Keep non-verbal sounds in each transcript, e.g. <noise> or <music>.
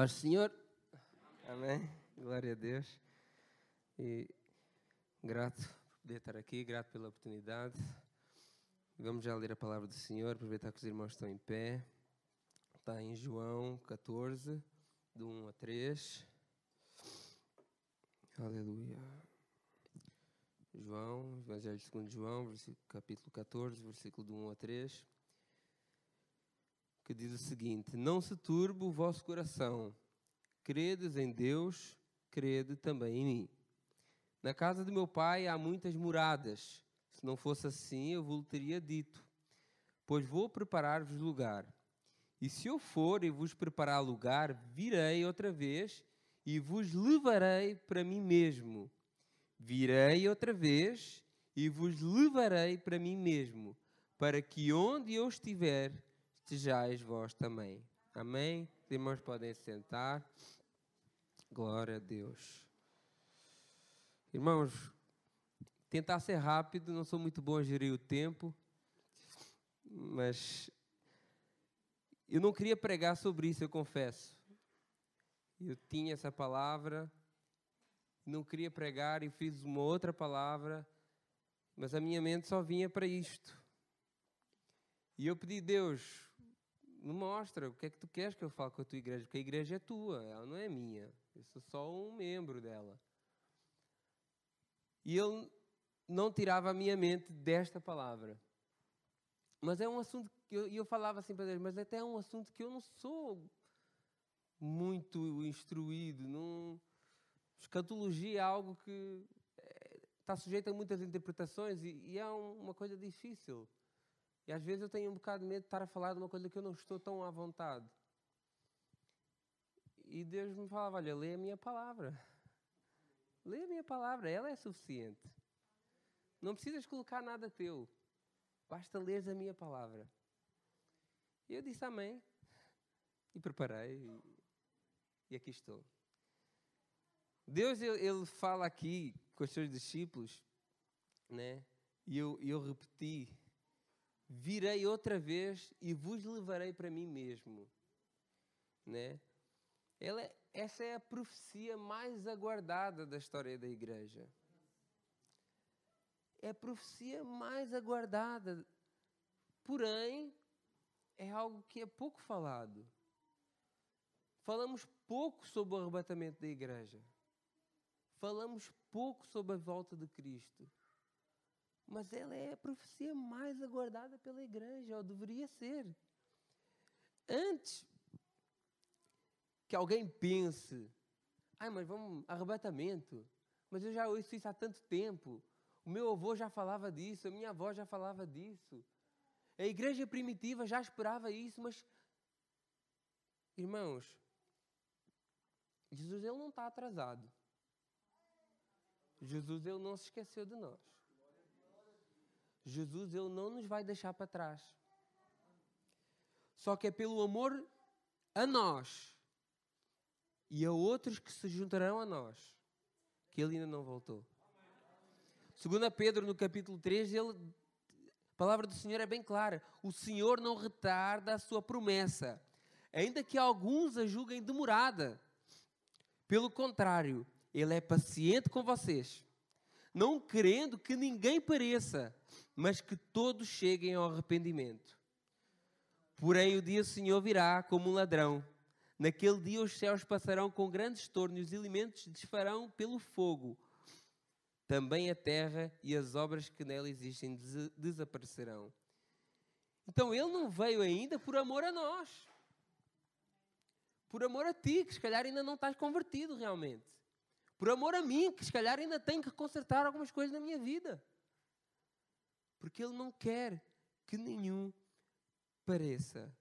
Paz Senhor. Amém. Glória a Deus. E grato por poder estar aqui, grato pela oportunidade. Vamos já ler a palavra do Senhor, aproveitar que os irmãos estão em pé. Está em João 14, do 1 a 3. Aleluia. João, Evangelho segundo João, capítulo 14, versículo do 1 a 3 que diz o seguinte: Não se turbe o vosso coração, credes em Deus, crede também em mim. Na casa do meu pai há muitas moradas. Se não fosse assim, eu vos teria dito. Pois vou preparar-vos lugar. E se eu for e vos preparar lugar, virei outra vez e vos levarei para mim mesmo. Virei outra vez e vos levarei para mim mesmo, para que onde eu estiver, estejais vós também. Amém? Os irmãos podem sentar. Glória a Deus. Irmãos, tentar ser rápido, não sou muito bom a gerir o tempo, mas eu não queria pregar sobre isso, eu confesso. Eu tinha essa palavra, não queria pregar e fiz uma outra palavra, mas a minha mente só vinha para isto. E eu pedi, Deus, me mostra o que é que tu queres que eu fale com a tua igreja, porque a igreja é tua, ela não é minha. Eu sou só um membro dela. E ele não tirava a minha mente desta palavra. Mas é um assunto que eu, eu falava assim para Deus, mas até é um assunto que eu não sou muito instruído. Não... Escatologia é algo que está sujeito a muitas interpretações e, e é um, uma coisa difícil. E às vezes eu tenho um bocado de medo de estar a falar de uma coisa que eu não estou tão à vontade. E Deus me falava: Olha, lê a minha palavra. Lê a minha palavra, ela é suficiente. Não precisas colocar nada teu. Basta ler a minha palavra. E eu disse amém. E preparei. E aqui estou. Deus, ele fala aqui com os seus discípulos, né? E eu, eu repeti virei outra vez e vos levarei para mim mesmo. Né? Ela, é, essa é a profecia mais aguardada da história da igreja. É a profecia mais aguardada. Porém, é algo que é pouco falado. Falamos pouco sobre o arrebatamento da igreja. Falamos pouco sobre a volta de Cristo mas ela é a profecia mais aguardada pela igreja, ou deveria ser. Antes que alguém pense, ai, mas vamos, arrebatamento, mas eu já ouço isso há tanto tempo, o meu avô já falava disso, a minha avó já falava disso, a igreja primitiva já esperava isso, mas, irmãos, Jesus ele não está atrasado. Jesus ele não se esqueceu de nós. Jesus ele não nos vai deixar para trás. Só que é pelo amor a nós e a outros que se juntarão a nós que ele ainda não voltou. Segundo Pedro, no capítulo 3, ele, a palavra do Senhor é bem clara. O Senhor não retarda a sua promessa, ainda que alguns a julguem demorada. Pelo contrário, Ele é paciente com vocês, não querendo que ninguém pareça, mas que todos cheguem ao arrependimento. Porém, o dia do Senhor virá como um ladrão. Naquele dia os céus passarão com grandes tornos e os elementos desfarão pelo fogo. Também a terra e as obras que nela existem des desaparecerão. Então ele não veio ainda por amor a nós. Por amor a ti, que se calhar ainda não estás convertido realmente. Por amor a mim, que se calhar ainda tenho que consertar algumas coisas na minha vida porque Ele não quer que nenhum pareça.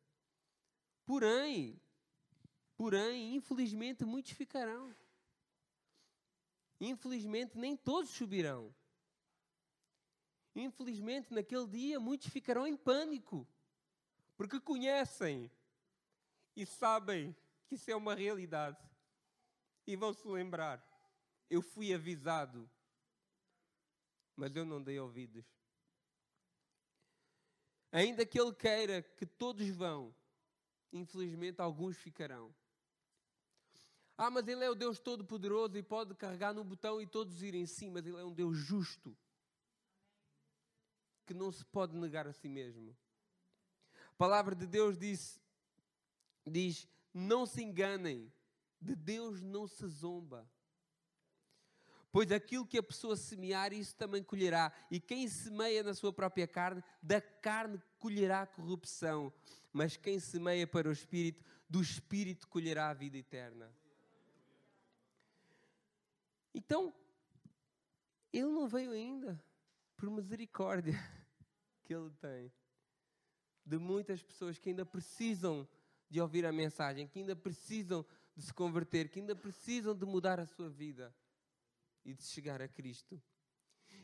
Porém, porém, infelizmente muitos ficarão. Infelizmente nem todos subirão. Infelizmente naquele dia muitos ficarão em pânico, porque conhecem e sabem que isso é uma realidade. E vão se lembrar: eu fui avisado, mas eu não dei ouvidos. Ainda que Ele queira que todos vão, infelizmente alguns ficarão. Ah, mas Ele é o Deus Todo-Poderoso e pode carregar no botão e todos irem sim, mas Ele é um Deus justo que não se pode negar a si mesmo. A palavra de Deus diz, diz: não se enganem, de Deus não se zomba. Pois aquilo que a pessoa semear, isso também colherá. E quem semeia na sua própria carne, da carne colherá corrupção. Mas quem semeia para o Espírito, do Espírito colherá a vida eterna. Então, ele não veio ainda por misericórdia <laughs> que ele tem de muitas pessoas que ainda precisam de ouvir a mensagem, que ainda precisam de se converter, que ainda precisam de mudar a sua vida e de chegar a Cristo.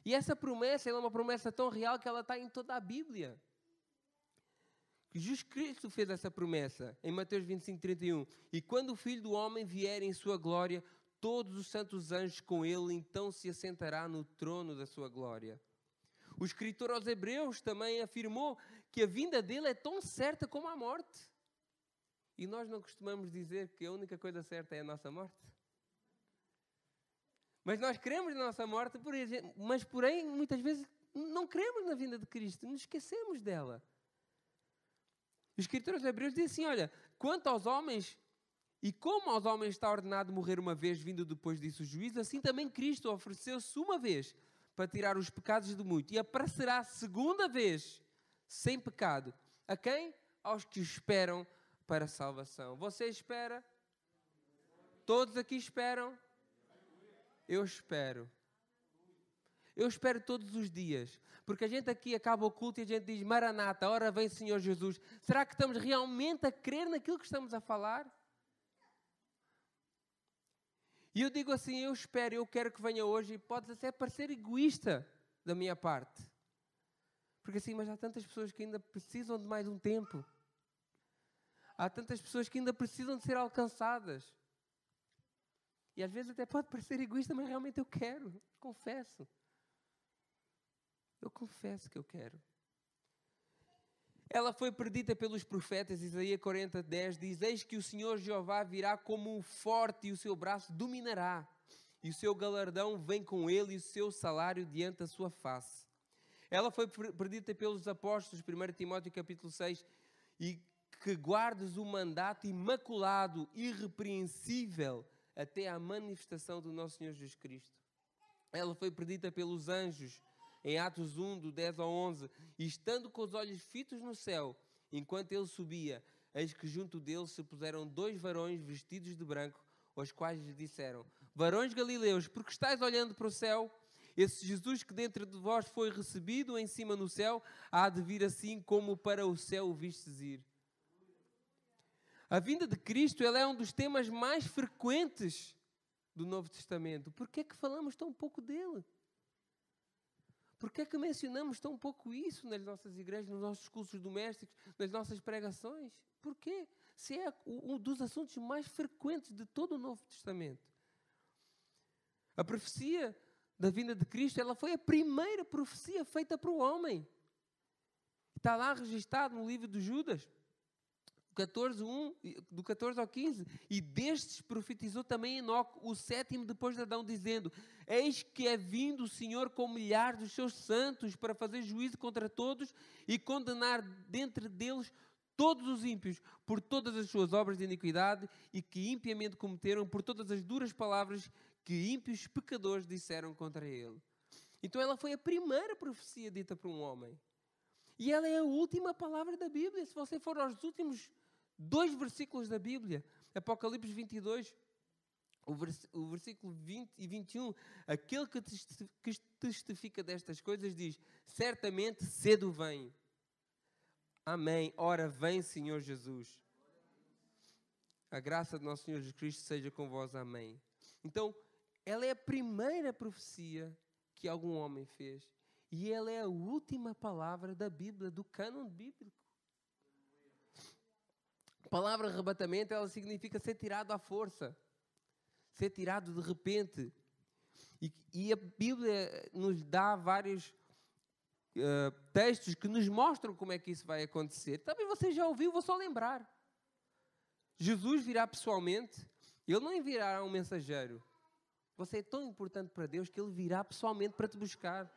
E essa promessa é uma promessa tão real que ela está em toda a Bíblia. Jesus Cristo fez essa promessa em Mateus 25, 31. E quando o Filho do Homem vier em sua glória, todos os santos anjos com ele, então se assentará no trono da sua glória. O escritor aos Hebreus também afirmou que a vinda dele é tão certa como a morte. E nós não costumamos dizer que a única coisa certa é a nossa morte. Mas nós cremos na nossa morte, mas porém, muitas vezes, não cremos na vinda de Cristo, nos esquecemos dela. O escritor aos Hebreus diz assim: olha, quanto aos homens, e como aos homens está ordenado morrer uma vez, vindo depois disso o juízo, assim também Cristo ofereceu-se uma vez para tirar os pecados do muito e aparecerá segunda vez, sem pecado. A quem? Aos que esperam para a salvação. Você espera? Todos aqui esperam? Eu espero. Eu espero todos os dias. Porque a gente aqui acaba o culto e a gente diz: Maranata, ora vem Senhor Jesus. Será que estamos realmente a crer naquilo que estamos a falar? E eu digo assim: eu espero, eu quero que venha hoje. E pode até parecer egoísta da minha parte. Porque assim, mas há tantas pessoas que ainda precisam de mais um tempo. Há tantas pessoas que ainda precisam de ser alcançadas. E às vezes até pode parecer egoísta, mas realmente eu quero, confesso. Eu confesso que eu quero. Ela foi predita pelos profetas, Isaías 40, 10 diz: Eis que o Senhor Jeová virá como um forte e o seu braço dominará, e o seu galardão vem com ele e o seu salário diante da sua face. Ela foi predita pelos apóstolos, 1 Timóteo capítulo 6, e que guardes o mandato imaculado, irrepreensível, até à manifestação do nosso Senhor Jesus Cristo. Ela foi predita pelos anjos em Atos 1, do 10 ao 11, e estando com os olhos fitos no céu, enquanto ele subia, eis que junto dele se puseram dois varões vestidos de branco, os quais lhe disseram: Varões galileus, porque estáis olhando para o céu? Esse Jesus que dentro de vós foi recebido em cima no céu, há de vir assim como para o céu o vistes ir. A vinda de Cristo ela é um dos temas mais frequentes do Novo Testamento. Por que é que falamos tão pouco dele? Por que é que mencionamos tão pouco isso nas nossas igrejas, nos nossos cursos domésticos, nas nossas pregações? Por quê? Se é um dos assuntos mais frequentes de todo o Novo Testamento. A profecia da vinda de Cristo, ela foi a primeira profecia feita para o homem. Está lá registado no livro de Judas. 14, 1, do 14 ao 15. E destes profetizou também Enoque, o sétimo depois de Adão, dizendo: Eis que é vindo o Senhor com milhares dos seus santos para fazer juízo contra todos e condenar dentre deles todos os ímpios por todas as suas obras de iniquidade e que impiamente cometeram, por todas as duras palavras que ímpios pecadores disseram contra ele. Então ela foi a primeira profecia dita por um homem. E ela é a última palavra da Bíblia. Se você for aos últimos dois versículos da Bíblia, Apocalipse 22, o, vers o versículo 20 e 21, aquele que, que testifica destas coisas diz: Certamente cedo vem. Amém. Ora, vem, Senhor Jesus. A graça do nosso Senhor Jesus Cristo seja com vós. Amém. Então, ela é a primeira profecia que algum homem fez. E ela é a última palavra da Bíblia, do cânon bíblico. A palavra arrebatamento, ela significa ser tirado à força, ser tirado de repente. E, e a Bíblia nos dá vários uh, textos que nos mostram como é que isso vai acontecer. Também você já ouviu, vou só lembrar. Jesus virá pessoalmente Ele não enviará um mensageiro. Você é tão importante para Deus que Ele virá pessoalmente para te buscar.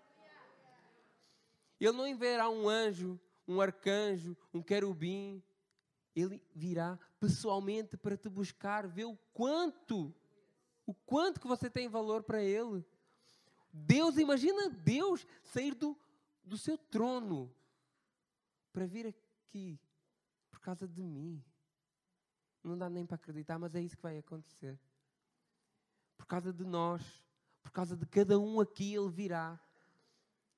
Ele não enviará um anjo, um arcanjo, um querubim. Ele virá pessoalmente para te buscar, ver o quanto, o quanto que você tem valor para Ele. Deus, imagina Deus sair do, do seu trono para vir aqui por causa de mim. Não dá nem para acreditar, mas é isso que vai acontecer. Por causa de nós, por causa de cada um aqui, Ele virá.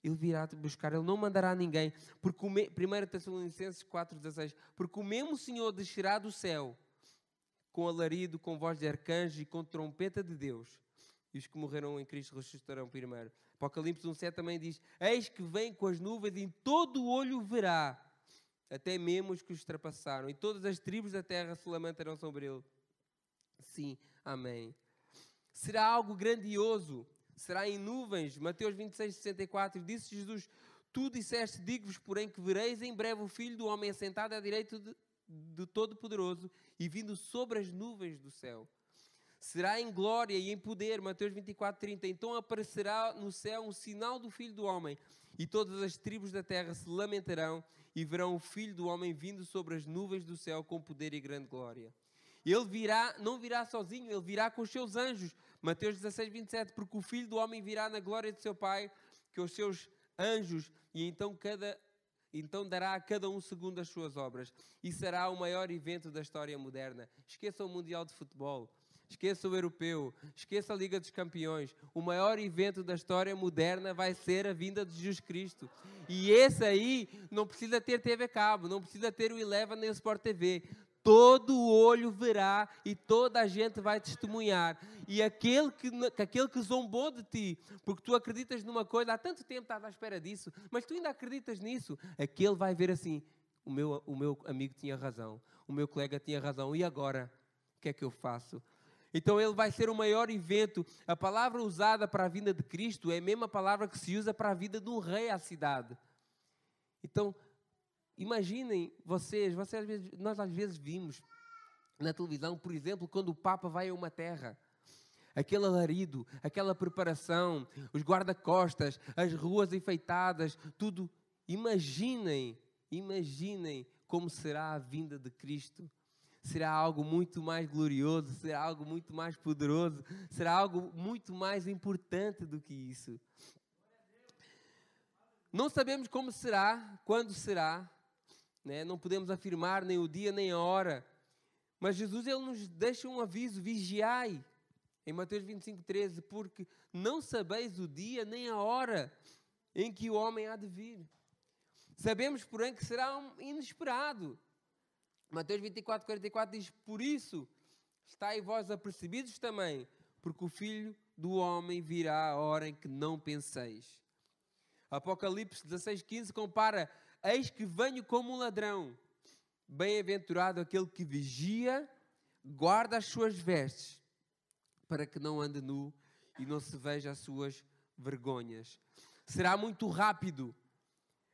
Ele virá te buscar, Ele não mandará ninguém. Porque o 1 Tessalonicenses 4,16 Porque o mesmo Senhor descerá do céu com alarido, com voz de arcanjo e com trompeta de Deus. E os que morreram em Cristo ressuscitarão primeiro. Apocalipse 1,7 também diz: Eis que vem com as nuvens e em todo o olho verá, até mesmo os que os ultrapassaram, e todas as tribos da terra se lamentarão sobre ele. Sim, amém. Será algo grandioso será em nuvens. Mateus 26, 64, disse Jesus: Tu disseste, digo-vos, porém, que vereis em breve o Filho do Homem assentado à direita do Todo-Poderoso e vindo sobre as nuvens do céu. Será em glória e em poder, Mateus 24, 30. Então aparecerá no céu um sinal do Filho do Homem, e todas as tribos da terra se lamentarão e verão o Filho do Homem vindo sobre as nuvens do céu com poder e grande glória. Ele virá, não virá sozinho, ele virá com os seus anjos. Mateus 16, 27. Porque o filho do homem virá na glória de seu Pai, que os seus anjos, e então cada. Então dará a cada um segundo as suas obras. E será o maior evento da história moderna. Esqueça o Mundial de Futebol. Esqueça o Europeu. Esqueça a Liga dos Campeões. O maior evento da história moderna vai ser a vinda de Jesus Cristo. E esse aí não precisa ter TV cabo, não precisa ter o Eleven nem o Sport TV todo olho verá e toda a gente vai testemunhar. E aquele que, aquele que zombou de ti, porque tu acreditas numa coisa, há tanto tempo estás à espera disso, mas tu ainda acreditas nisso, aquele vai ver assim: o meu, o meu amigo tinha razão, o meu colega tinha razão, e agora? O que é que eu faço? Então ele vai ser o maior evento. A palavra usada para a vinda de Cristo é a mesma palavra que se usa para a vida de um rei à cidade. Então, Imaginem vocês, vocês às vezes, nós às vezes vimos na televisão, por exemplo, quando o Papa vai a uma terra. Aquele alarido, aquela preparação, os guarda-costas, as ruas enfeitadas, tudo. Imaginem, imaginem como será a vinda de Cristo. Será algo muito mais glorioso, será algo muito mais poderoso, será algo muito mais importante do que isso. Não sabemos como será, quando será, né? não podemos afirmar nem o dia nem a hora. Mas Jesus ele nos deixa um aviso: vigiai. Em Mateus 25, 13, porque não sabeis o dia nem a hora em que o homem há de vir. Sabemos, porém, que será um inesperado. Mateus 24, 44 diz: Por isso, estáis vós apercebidos também, porque o filho do homem virá a hora em que não penseis. Apocalipse 16, 15 compara Eis que venho como um ladrão. Bem-aventurado aquele que vigia, guarda as suas vestes, para que não ande nu e não se veja as suas vergonhas. Será muito rápido.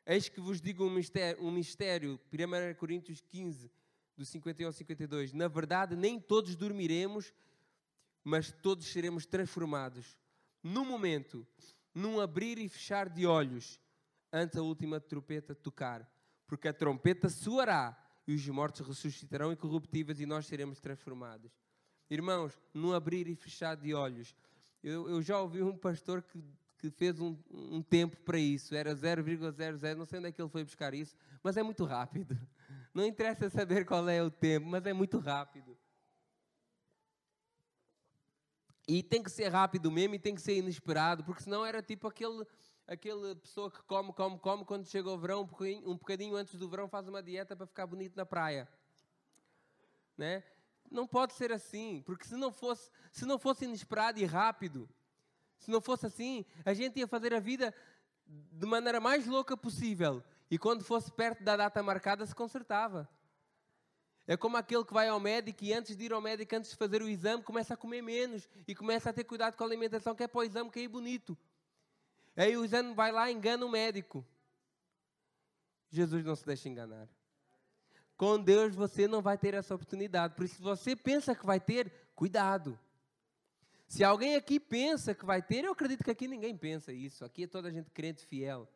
Eis que vos digo um mistério, um mistério 1 Coríntios 15, do 51 ao 52. Na verdade, nem todos dormiremos, mas todos seremos transformados. Num momento, num abrir e fechar de olhos antes a última trompeta tocar, porque a trompeta soará e os mortos ressuscitarão incorruptíveis e nós seremos transformados. Irmãos, num abrir e fechar de olhos, eu, eu já ouvi um pastor que, que fez um, um tempo para isso, era 0,00, não sei onde é que ele foi buscar isso, mas é muito rápido. Não interessa saber qual é o tempo, mas é muito rápido. E tem que ser rápido mesmo e tem que ser inesperado, porque senão era tipo aquele aquela pessoa que come, come, come, quando chega o verão, um bocadinho, um bocadinho antes do verão, faz uma dieta para ficar bonito na praia. Né? Não pode ser assim, porque se não fosse, se não fosse inesperado e rápido, se não fosse assim, a gente ia fazer a vida de maneira mais louca possível. E quando fosse perto da data marcada, se consertava. É como aquele que vai ao médico e antes de ir ao médico, antes de fazer o exame, começa a comer menos e começa a ter cuidado com a alimentação, que é para o exame cair bonito. Aí o exame vai lá e engana o médico. Jesus não se deixa enganar. Com Deus você não vai ter essa oportunidade. Por isso, se você pensa que vai ter, Cuidado. Se alguém aqui pensa que vai ter, eu acredito que aqui ninguém pensa isso. Aqui é toda a gente crente fiel.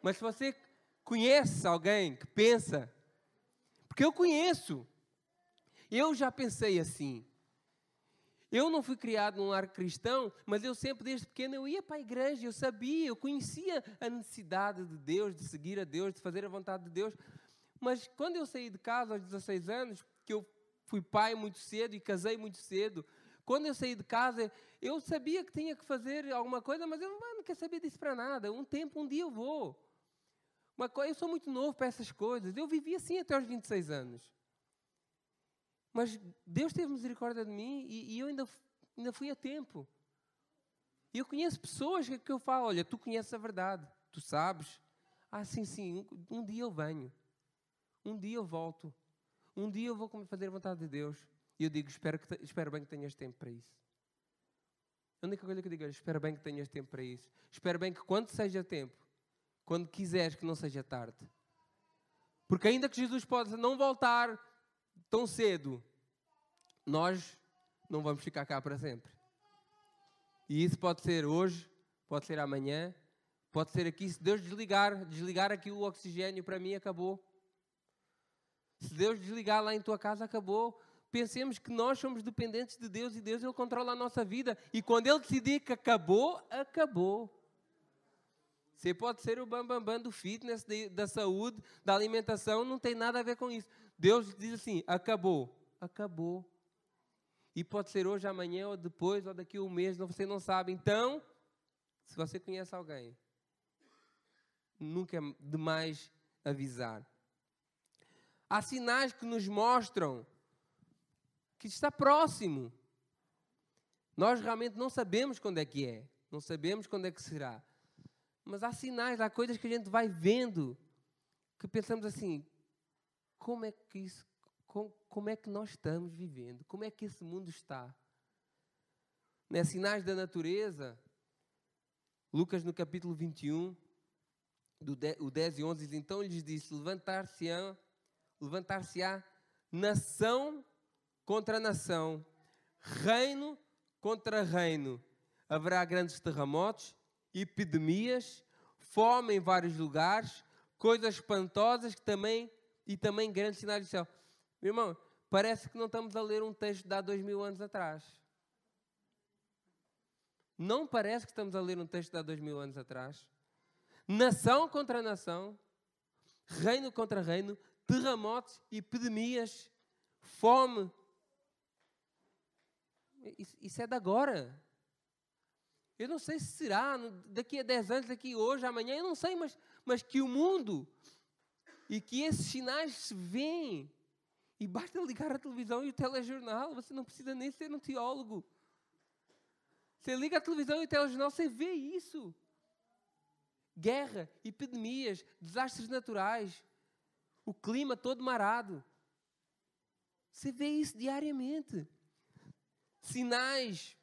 Mas se você conhece alguém que pensa, porque eu conheço, eu já pensei assim. Eu não fui criado num lar cristão, mas eu sempre, desde pequeno, eu ia para a igreja, eu sabia, eu conhecia a necessidade de Deus, de seguir a Deus, de fazer a vontade de Deus. Mas quando eu saí de casa aos 16 anos, que eu fui pai muito cedo e casei muito cedo, quando eu saí de casa, eu sabia que tinha que fazer alguma coisa, mas eu não quero saber disso para nada. Um tempo, um dia eu vou. Eu sou muito novo para essas coisas. Eu vivi assim até aos 26 anos. Mas Deus teve misericórdia de mim e, e eu ainda, ainda fui a tempo. E eu conheço pessoas que, que eu falo: olha, tu conheces a verdade, tu sabes. Ah, sim, sim, um, um dia eu venho. Um dia eu volto. Um dia eu vou fazer a vontade de Deus. E eu digo: espero, que, espero bem que tenhas tempo para isso. A única coisa que eu digo é: espero bem que tenhas tempo para isso. Espero bem que quando seja tempo, quando quiseres, que não seja tarde. Porque ainda que Jesus possa não voltar tão cedo, nós não vamos ficar cá para sempre. E isso pode ser hoje, pode ser amanhã, pode ser aqui. Se Deus desligar, desligar aqui o oxigênio para mim, acabou. Se Deus desligar lá em tua casa, acabou. Pensemos que nós somos dependentes de Deus e Deus Ele controla a nossa vida. E quando Ele decidir que acabou, acabou. Você pode ser o bambambam bam, bam do fitness, da saúde, da alimentação, não tem nada a ver com isso. Deus diz assim: acabou, acabou. E pode ser hoje, amanhã, ou depois, ou daqui a um mês, você não sabe. Então, se você conhece alguém, nunca é demais avisar. Há sinais que nos mostram que está próximo. Nós realmente não sabemos quando é que é, não sabemos quando é que será. Mas há sinais, há coisas que a gente vai vendo que pensamos assim: como é que isso, como, como é que nós estamos vivendo? Como é que esse mundo está? Né? Sinais da natureza. Lucas no capítulo 21, do 10, o 10 e 11 diz: Então lhes disse: Levantar-se-á levantar nação contra nação, reino contra reino. Haverá grandes terremotos, epidemias, fome em vários lugares, coisas espantosas que também e também grandes sinais do céu. Meu irmão, parece que não estamos a ler um texto de há dois mil anos atrás. Não parece que estamos a ler um texto de há dois mil anos atrás. Nação contra nação, reino contra reino, terremotos, epidemias, fome. Isso, isso é de agora. Eu não sei se será daqui a 10 anos, daqui hoje, amanhã, eu não sei, mas, mas que o mundo e que esses sinais se veem. E basta ligar a televisão e o telejornal, você não precisa nem ser um teólogo. Você liga a televisão e o telejornal, você vê isso. Guerra, epidemias, desastres naturais, o clima todo marado. Você vê isso diariamente. Sinais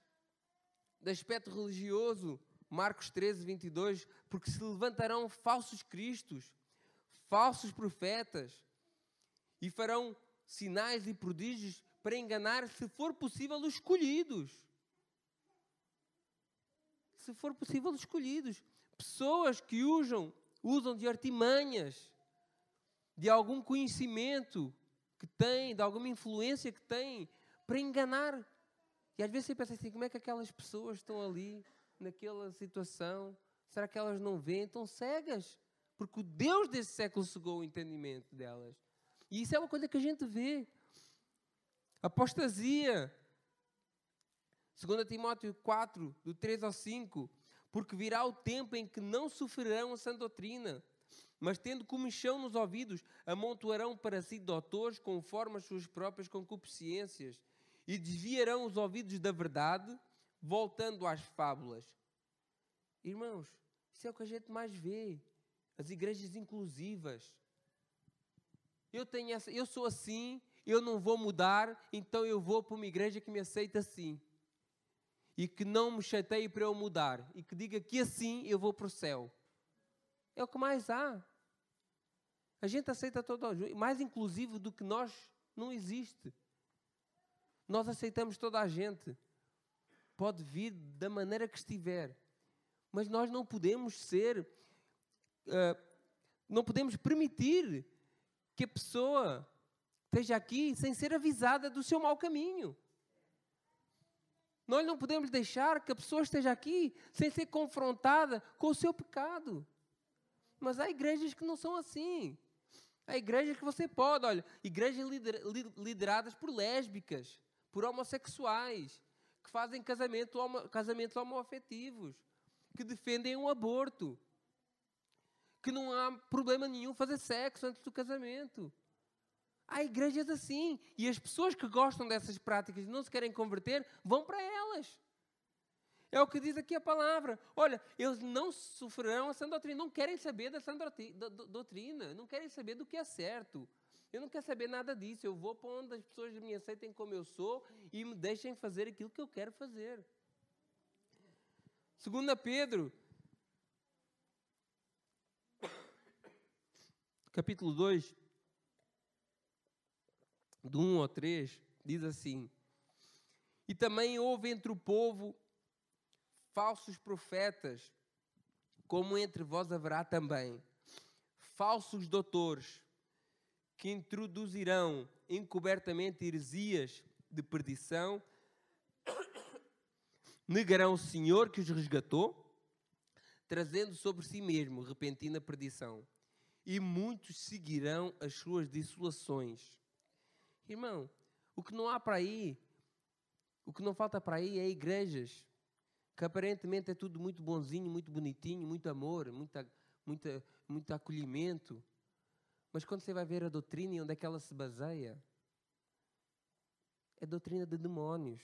de aspecto religioso, Marcos 13, 22, porque se levantarão falsos cristos falsos profetas e farão sinais e prodígios para enganar, se for possível, os escolhidos. Se for possível, os escolhidos. Pessoas que usam, usam de artimanhas, de algum conhecimento que têm, de alguma influência que têm, para enganar. E às vezes você pensa assim: como é que aquelas pessoas estão ali, naquela situação? Será que elas não veem? Estão cegas porque o Deus desse século cegou o entendimento delas. E isso é uma coisa que a gente vê. Apostasia. 2 Timóteo 4, do 3 ao 5. Porque virá o tempo em que não sofrerão a sã doutrina, mas tendo comichão nos ouvidos, amontoarão para si doutores conforme as suas próprias concupiscências, e desviarão os ouvidos da verdade, voltando às fábulas. Irmãos, isso é o que a gente mais vê as igrejas inclusivas. Eu tenho essa, eu sou assim, eu não vou mudar, então eu vou para uma igreja que me aceita assim. E que não me chateie para eu mudar. E que diga que assim eu vou para o céu. É o que mais há. A gente aceita todo mais inclusivo do que nós não existe. Nós aceitamos toda a gente. Pode vir da maneira que estiver. Mas nós não podemos ser. Não podemos permitir que a pessoa esteja aqui sem ser avisada do seu mau caminho. Nós não podemos deixar que a pessoa esteja aqui sem ser confrontada com o seu pecado. Mas há igrejas que não são assim. Há igrejas que você pode, olha, igrejas lideradas por lésbicas, por homossexuais, que fazem casamento, casamentos homoafetivos, que defendem um aborto, que não há problema nenhum fazer sexo antes do casamento. Há igrejas assim. E as pessoas que gostam dessas práticas e não se querem converter, vão para elas. É o que diz aqui a palavra. Olha, eles não sofrerão essa doutrina, não querem saber dessa doutrina, não querem saber do que é certo. Eu não quero saber nada disso. Eu vou para onde as pessoas me aceitem como eu sou e me deixem fazer aquilo que eu quero fazer. Segunda Pedro, capítulo 2, do 1 ao 3, diz assim: E também houve entre o povo falsos profetas, como entre vós haverá também falsos doutores, que introduzirão encobertamente heresias de perdição, <coughs> negarão o Senhor que os resgatou, trazendo sobre si mesmo repentina perdição, e muitos seguirão as suas dissoluções. Irmão, o que não há para aí, o que não falta para aí é igrejas que aparentemente é tudo muito bonzinho, muito bonitinho, muito amor, muita, muita, muito acolhimento. Mas quando você vai ver a doutrina e onde é que ela se baseia, é doutrina de demónios.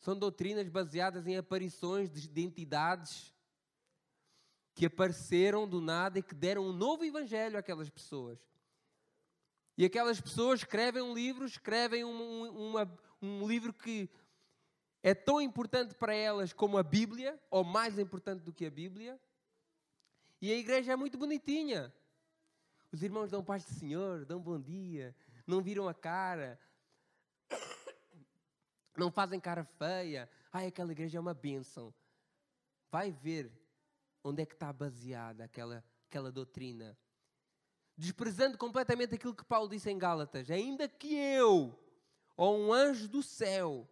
São doutrinas baseadas em aparições de entidades que apareceram do nada e que deram um novo evangelho àquelas pessoas. E aquelas pessoas escrevem um livro, escrevem um, um, uma, um livro que é tão importante para elas como a Bíblia, ou mais importante do que a Bíblia. E a igreja é muito bonitinha. Os irmãos dão paz do Senhor, dão bom dia, não viram a cara, <coughs> não fazem cara feia. Ai, aquela igreja é uma bênção. Vai ver onde é que está baseada aquela, aquela doutrina. Desprezando completamente aquilo que Paulo disse em Gálatas. Ainda que eu, ou um anjo do céu,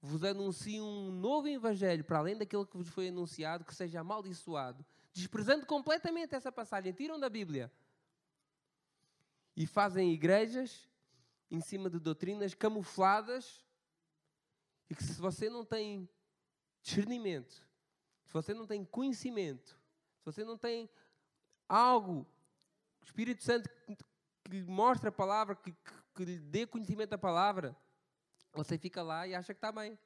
vos anuncio um novo evangelho, para além daquele que vos foi anunciado, que seja amaldiçoado, desprezando completamente essa passagem, tiram da Bíblia e fazem igrejas em cima de doutrinas camufladas e que se você não tem discernimento, se você não tem conhecimento, se você não tem algo, o Espírito Santo que lhe mostre a palavra, que, que, que lhe dê conhecimento da palavra, você fica lá e acha que está bem.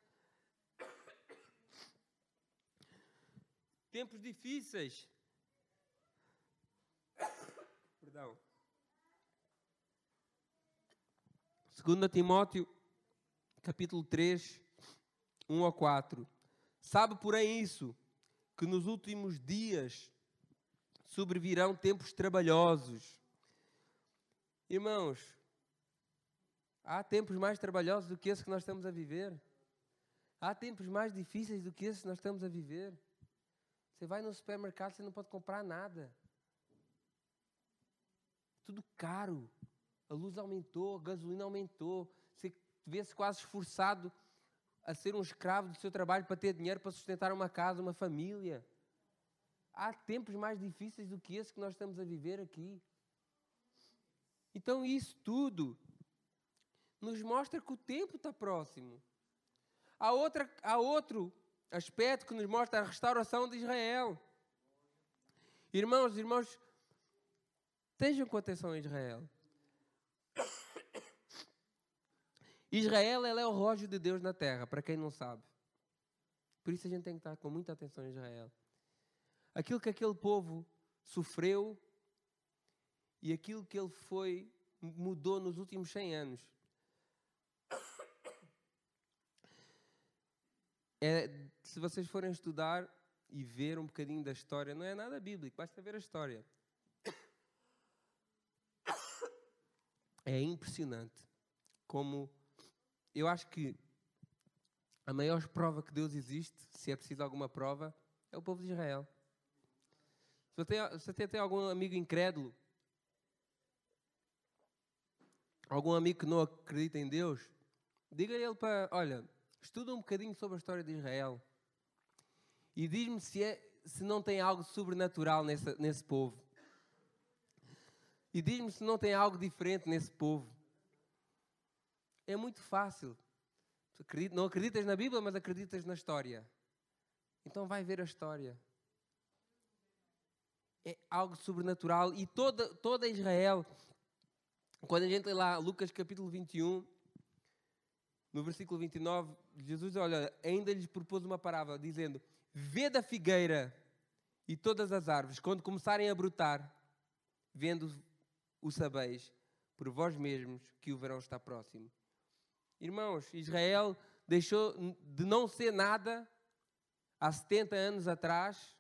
Tempos difíceis. Perdão. 2 Timóteo, capítulo 3, 1 a 4. Sabe, porém, isso, que nos últimos dias sobrevirão tempos trabalhosos. Irmãos, Há tempos mais trabalhosos do que esse que nós estamos a viver. Há tempos mais difíceis do que esse que nós estamos a viver. Você vai no supermercado, você não pode comprar nada. Tudo caro. A luz aumentou, a gasolina aumentou. Você vê-se quase esforçado a ser um escravo do seu trabalho para ter dinheiro para sustentar uma casa, uma família. Há tempos mais difíceis do que esse que nós estamos a viver aqui. Então, isso tudo nos mostra que o tempo está próximo. Há, outra, há outro aspecto que nos mostra a restauração de Israel. Irmãos, irmãos, estejam com atenção a Israel. Israel ela é o relógio de Deus na terra, para quem não sabe. Por isso a gente tem que estar com muita atenção a Israel. Aquilo que aquele povo sofreu e aquilo que ele foi mudou nos últimos 100 anos. é, se vocês forem estudar e ver um bocadinho da história, não é nada bíblico, basta ver a história. <coughs> É impressionante como eu acho que a maior prova que Deus existe, se é preciso alguma prova, é o povo de Israel. Se você tem, se você tem algum amigo incrédulo, algum amigo que não acredita em Deus, diga ele para, olha, estuda um bocadinho sobre a história de Israel e diz-me se, é, se não tem algo sobrenatural nesse, nesse povo. E diz-me se não tem algo diferente nesse povo. É muito fácil. Não acreditas na Bíblia, mas acreditas na história. Então vai ver a história. É algo sobrenatural. E toda, toda Israel, quando a gente lê lá Lucas capítulo 21, no versículo 29, Jesus, olha, ainda lhes propôs uma parábola, dizendo: Vê da figueira e todas as árvores, quando começarem a brotar, vendo o sabeis por vós mesmos que o verão está próximo. Irmãos, Israel deixou de não ser nada há 70 anos atrás,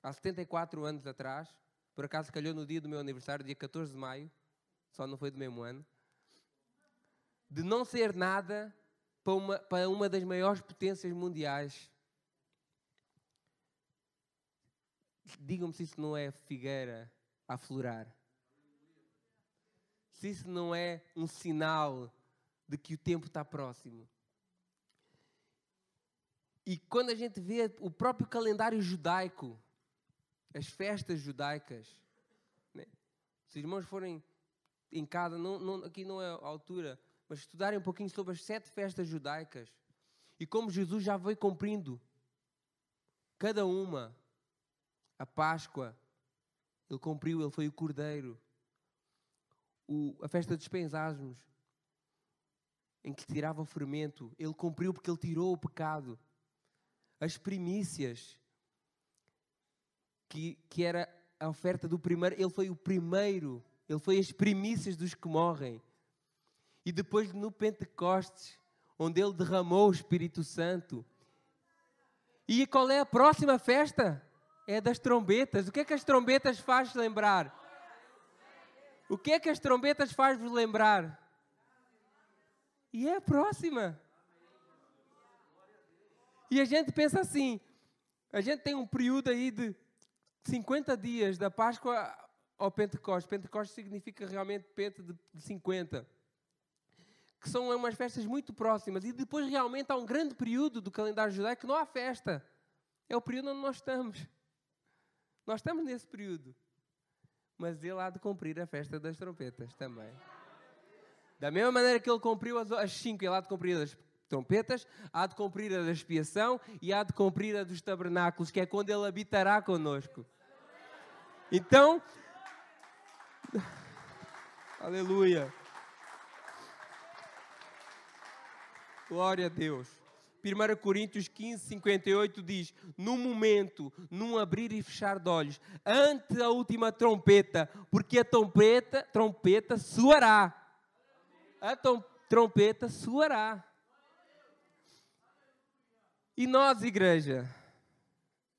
há 74 anos atrás, por acaso calhou no dia do meu aniversário, dia 14 de maio, só não foi do mesmo ano, de não ser nada para uma, para uma das maiores potências mundiais. Digam-me se isso não é figueira a florar. Se isso não é um sinal de que o tempo está próximo. E quando a gente vê o próprio calendário judaico, as festas judaicas, né? se os irmãos forem em casa, não, não, aqui não é a altura, mas estudarem um pouquinho sobre as sete festas judaicas e como Jesus já foi cumprindo cada uma. A Páscoa, ele cumpriu, ele foi o Cordeiro o, a festa dos pensasmos, em que tirava o fermento, ele cumpriu porque ele tirou o pecado. As primícias, que, que era a oferta do primeiro, ele foi o primeiro, ele foi as primícias dos que morrem. E depois no Pentecostes, onde ele derramou o Espírito Santo. E qual é a próxima festa? É das trombetas. O que é que as trombetas faz lembrar? O que é que as trombetas faz-vos lembrar? E é próxima. E a gente pensa assim: a gente tem um período aí de 50 dias da Páscoa ao Pentecostes. Pentecostes significa realmente Pente de 50. Que são umas festas muito próximas. E depois realmente há um grande período do calendário judaico que não há festa. É o período onde nós estamos. Nós estamos nesse período mas ele há de cumprir a festa das trompetas também. Da mesma maneira que ele cumpriu as, cinco, ele há de cumprir as trompetas, há de cumprir a da expiação e há de cumprir a dos tabernáculos, que é quando ele habitará conosco. Então, <laughs> aleluia. Glória a Deus. 1 Coríntios 15, 58 diz: No momento, num abrir e fechar de olhos, ante a última trompeta, porque a trompeta, trompeta soará. A trompeta soará. E nós, igreja?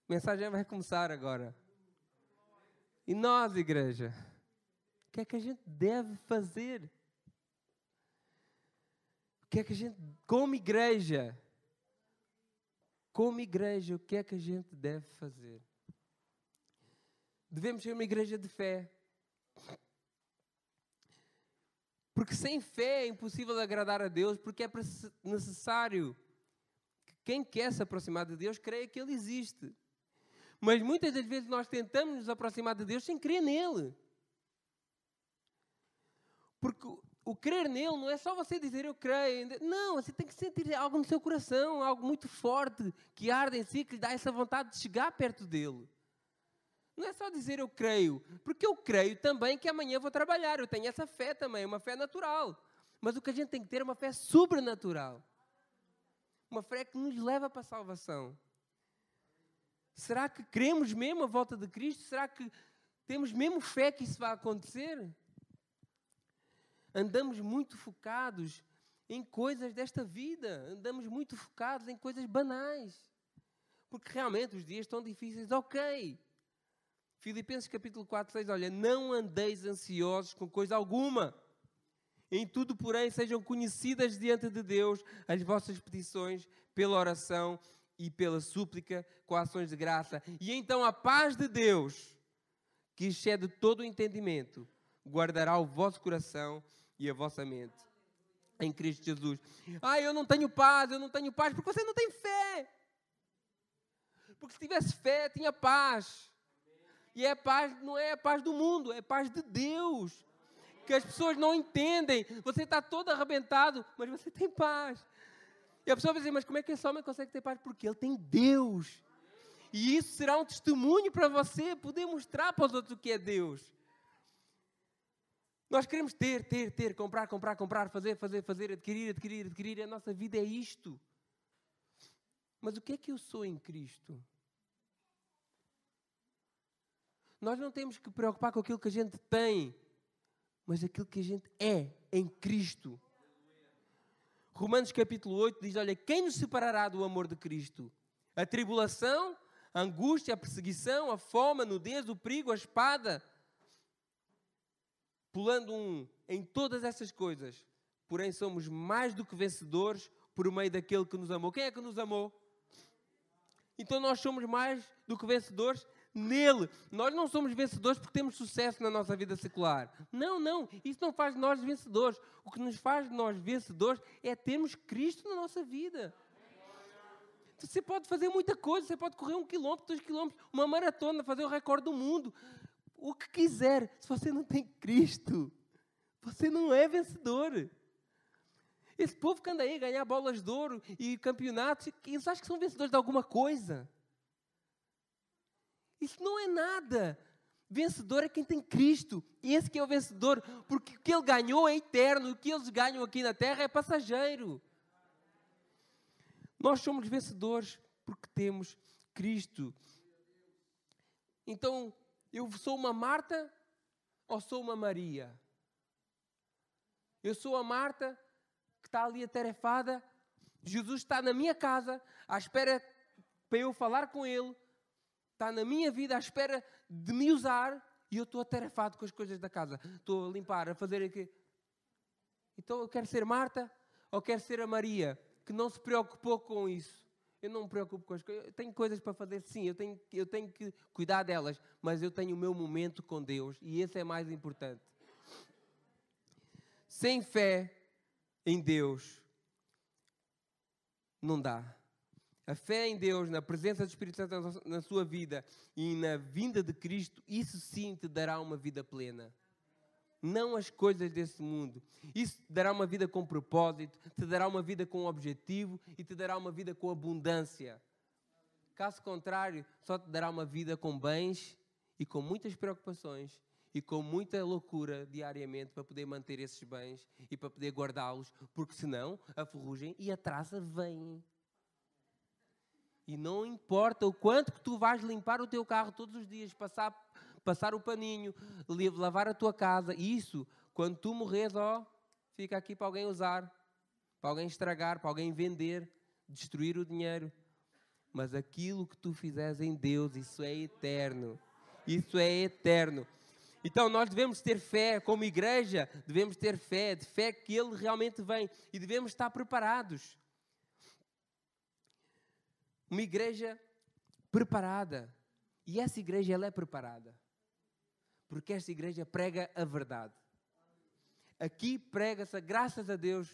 A mensagem vai começar agora. E nós, igreja? O que é que a gente deve fazer? O que é que a gente, como igreja, como igreja, o que é que a gente deve fazer? Devemos ser uma igreja de fé. Porque sem fé é impossível agradar a Deus, porque é necessário que quem quer se aproximar de Deus creia que Ele existe. Mas muitas das vezes nós tentamos nos aproximar de Deus sem crer nele. Porque o crer nele não é só você dizer eu creio. Não, você tem que sentir algo no seu coração, algo muito forte, que arde em si, que lhe dá essa vontade de chegar perto dele. Não é só dizer eu creio, porque eu creio também que amanhã vou trabalhar. Eu tenho essa fé também, uma fé natural. Mas o que a gente tem que ter é uma fé sobrenatural. Uma fé que nos leva para a salvação. Será que cremos mesmo a volta de Cristo? Será que temos mesmo fé que isso vai acontecer? andamos muito focados em coisas desta vida, andamos muito focados em coisas banais. Porque realmente os dias estão difíceis, ok. Filipenses capítulo 4, 6, olha, não andeis ansiosos com coisa alguma. Em tudo, porém, sejam conhecidas diante de Deus as vossas petições pela oração e pela súplica com ações de graça. E então a paz de Deus, que excede todo o entendimento, guardará o vosso coração e a vossa mente em Cristo Jesus. Ah, eu não tenho paz, eu não tenho paz, porque você não tem fé. Porque se tivesse fé, tinha paz. E é paz, não é a paz do mundo, é paz de Deus. Que as pessoas não entendem. Você está todo arrebentado, mas você tem paz. E a pessoa vai dizer, mas como é que esse homem consegue ter paz? Porque ele tem Deus. E isso será um testemunho para você poder mostrar para os outros o que é Deus. Nós queremos ter, ter, ter, comprar, comprar, comprar, fazer, fazer, fazer, adquirir, adquirir, adquirir. A nossa vida é isto. Mas o que é que eu sou em Cristo? Nós não temos que preocupar com aquilo que a gente tem, mas aquilo que a gente é em Cristo. Romanos capítulo 8 diz: Olha, quem nos separará do amor de Cristo? A tribulação, a angústia, a perseguição, a fome, a nudez, o perigo, a espada pulando um em todas essas coisas, porém somos mais do que vencedores por meio daquele que nos amou. Quem é que nos amou? Então nós somos mais do que vencedores nele. Nós não somos vencedores porque temos sucesso na nossa vida secular. Não, não. Isso não faz de nós vencedores. O que nos faz de nós vencedores é termos Cristo na nossa vida. Você pode fazer muita coisa. Você pode correr um quilômetro, dois quilômetros, uma maratona, fazer o recorde do mundo o que quiser. Se você não tem Cristo, você não é vencedor. Esse povo que anda aí ganhar bolas de ouro e campeonatos, eles acham que são vencedores de alguma coisa. Isso não é nada. Vencedor é quem tem Cristo. Esse que é o vencedor, porque o que ele ganhou é eterno, o que eles ganham aqui na terra é passageiro. Nós somos vencedores porque temos Cristo. Então, eu sou uma Marta ou sou uma Maria? Eu sou a Marta que está ali atarefada. Jesus está na minha casa, à espera para eu falar com Ele. Está na minha vida, à espera de me usar. E eu estou atarefado com as coisas da casa. Estou a limpar, a fazer aqui. Então eu quero ser Marta ou quero ser a Maria, que não se preocupou com isso. Eu não me preocupo com as coisas. Eu tenho coisas para fazer, sim, eu tenho, eu tenho que cuidar delas, mas eu tenho o meu momento com Deus e esse é mais importante. Sem fé em Deus, não dá. A fé em Deus, na presença do Espírito Santo na sua vida e na vinda de Cristo, isso sim te dará uma vida plena não as coisas desse mundo. Isso te dará uma vida com propósito, te dará uma vida com objetivo e te dará uma vida com abundância. Caso contrário, só te dará uma vida com bens e com muitas preocupações e com muita loucura diariamente para poder manter esses bens e para poder guardá-los, porque senão a ferrugem e a traça vêm. E não importa o quanto que tu vais limpar o teu carro todos os dias, passar passar o paninho, lavar a tua casa. Isso, quando tu morres, ó, fica aqui para alguém usar, para alguém estragar, para alguém vender, destruir o dinheiro. Mas aquilo que tu fizeres em Deus, isso é eterno. Isso é eterno. Então nós devemos ter fé, como igreja, devemos ter fé, de fé que Ele realmente vem e devemos estar preparados. Uma igreja preparada. E essa igreja ela é preparada porque esta igreja prega a verdade. Aqui prega-se, graças a Deus.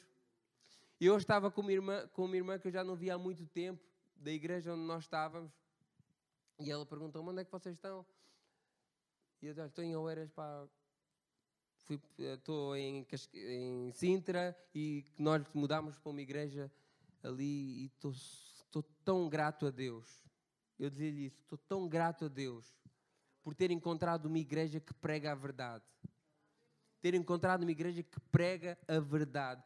Eu estava com uma, irmã, com uma irmã que eu já não via há muito tempo, da igreja onde nós estávamos, e ela perguntou: onde é que vocês estão? E eu disse: estou em Oeiras, pá. Fui, estou em, em Sintra e nós mudámos para uma igreja ali e estou, estou tão grato a Deus. Eu dizia-lhe isso: estou tão grato a Deus por ter encontrado uma igreja que prega a verdade. Ter encontrado uma igreja que prega a verdade.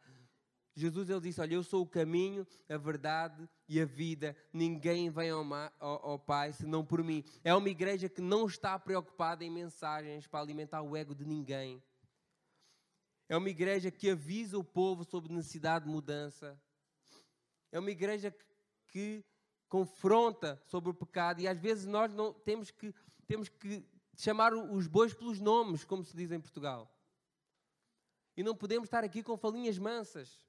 Jesus ele disse: Olha, eu sou o caminho, a verdade e a vida. Ninguém vem ao, ao, ao, Pai senão por mim. É uma igreja que não está preocupada em mensagens para alimentar o ego de ninguém. É uma igreja que avisa o povo sobre necessidade de mudança. É uma igreja que, que confronta sobre o pecado e às vezes nós não temos que temos que chamar os bois pelos nomes, como se diz em Portugal. E não podemos estar aqui com falinhas mansas.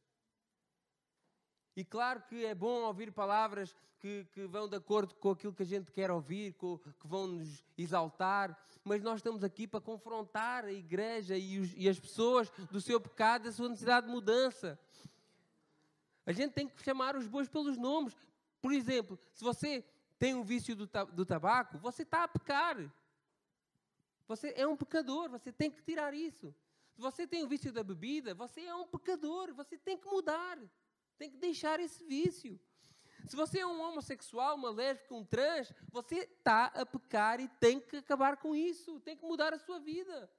E claro que é bom ouvir palavras que, que, vão de acordo com aquilo que a gente quer ouvir, com, que vão nos exaltar, mas nós estamos aqui para confrontar a igreja e, os, e as pessoas do seu pecado, da sua necessidade de mudança. A gente tem que chamar os bois pelos nomes. Por exemplo, se você tem um vício do, do tabaco, você está a pecar. Você é um pecador, você tem que tirar isso. Se você tem o vício da bebida, você é um pecador, você tem que mudar. Tem que deixar esse vício. Se você é um homossexual, uma lésbica, um trans, você está a pecar e tem que acabar com isso, tem que mudar a sua vida.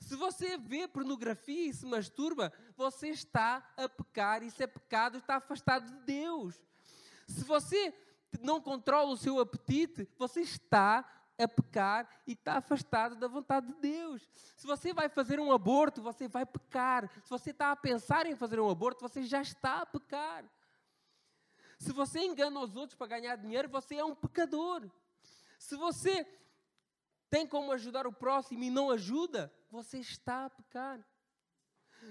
Se você vê pornografia e se masturba, você está a pecar, isso é pecado, está afastado de Deus. Se você não controla o seu apetite, você está a pecar e está afastado da vontade de Deus. Se você vai fazer um aborto, você vai pecar. Se você está a pensar em fazer um aborto, você já está a pecar. Se você engana os outros para ganhar dinheiro, você é um pecador. Se você tem como ajudar o próximo e não ajuda, você está a pecar.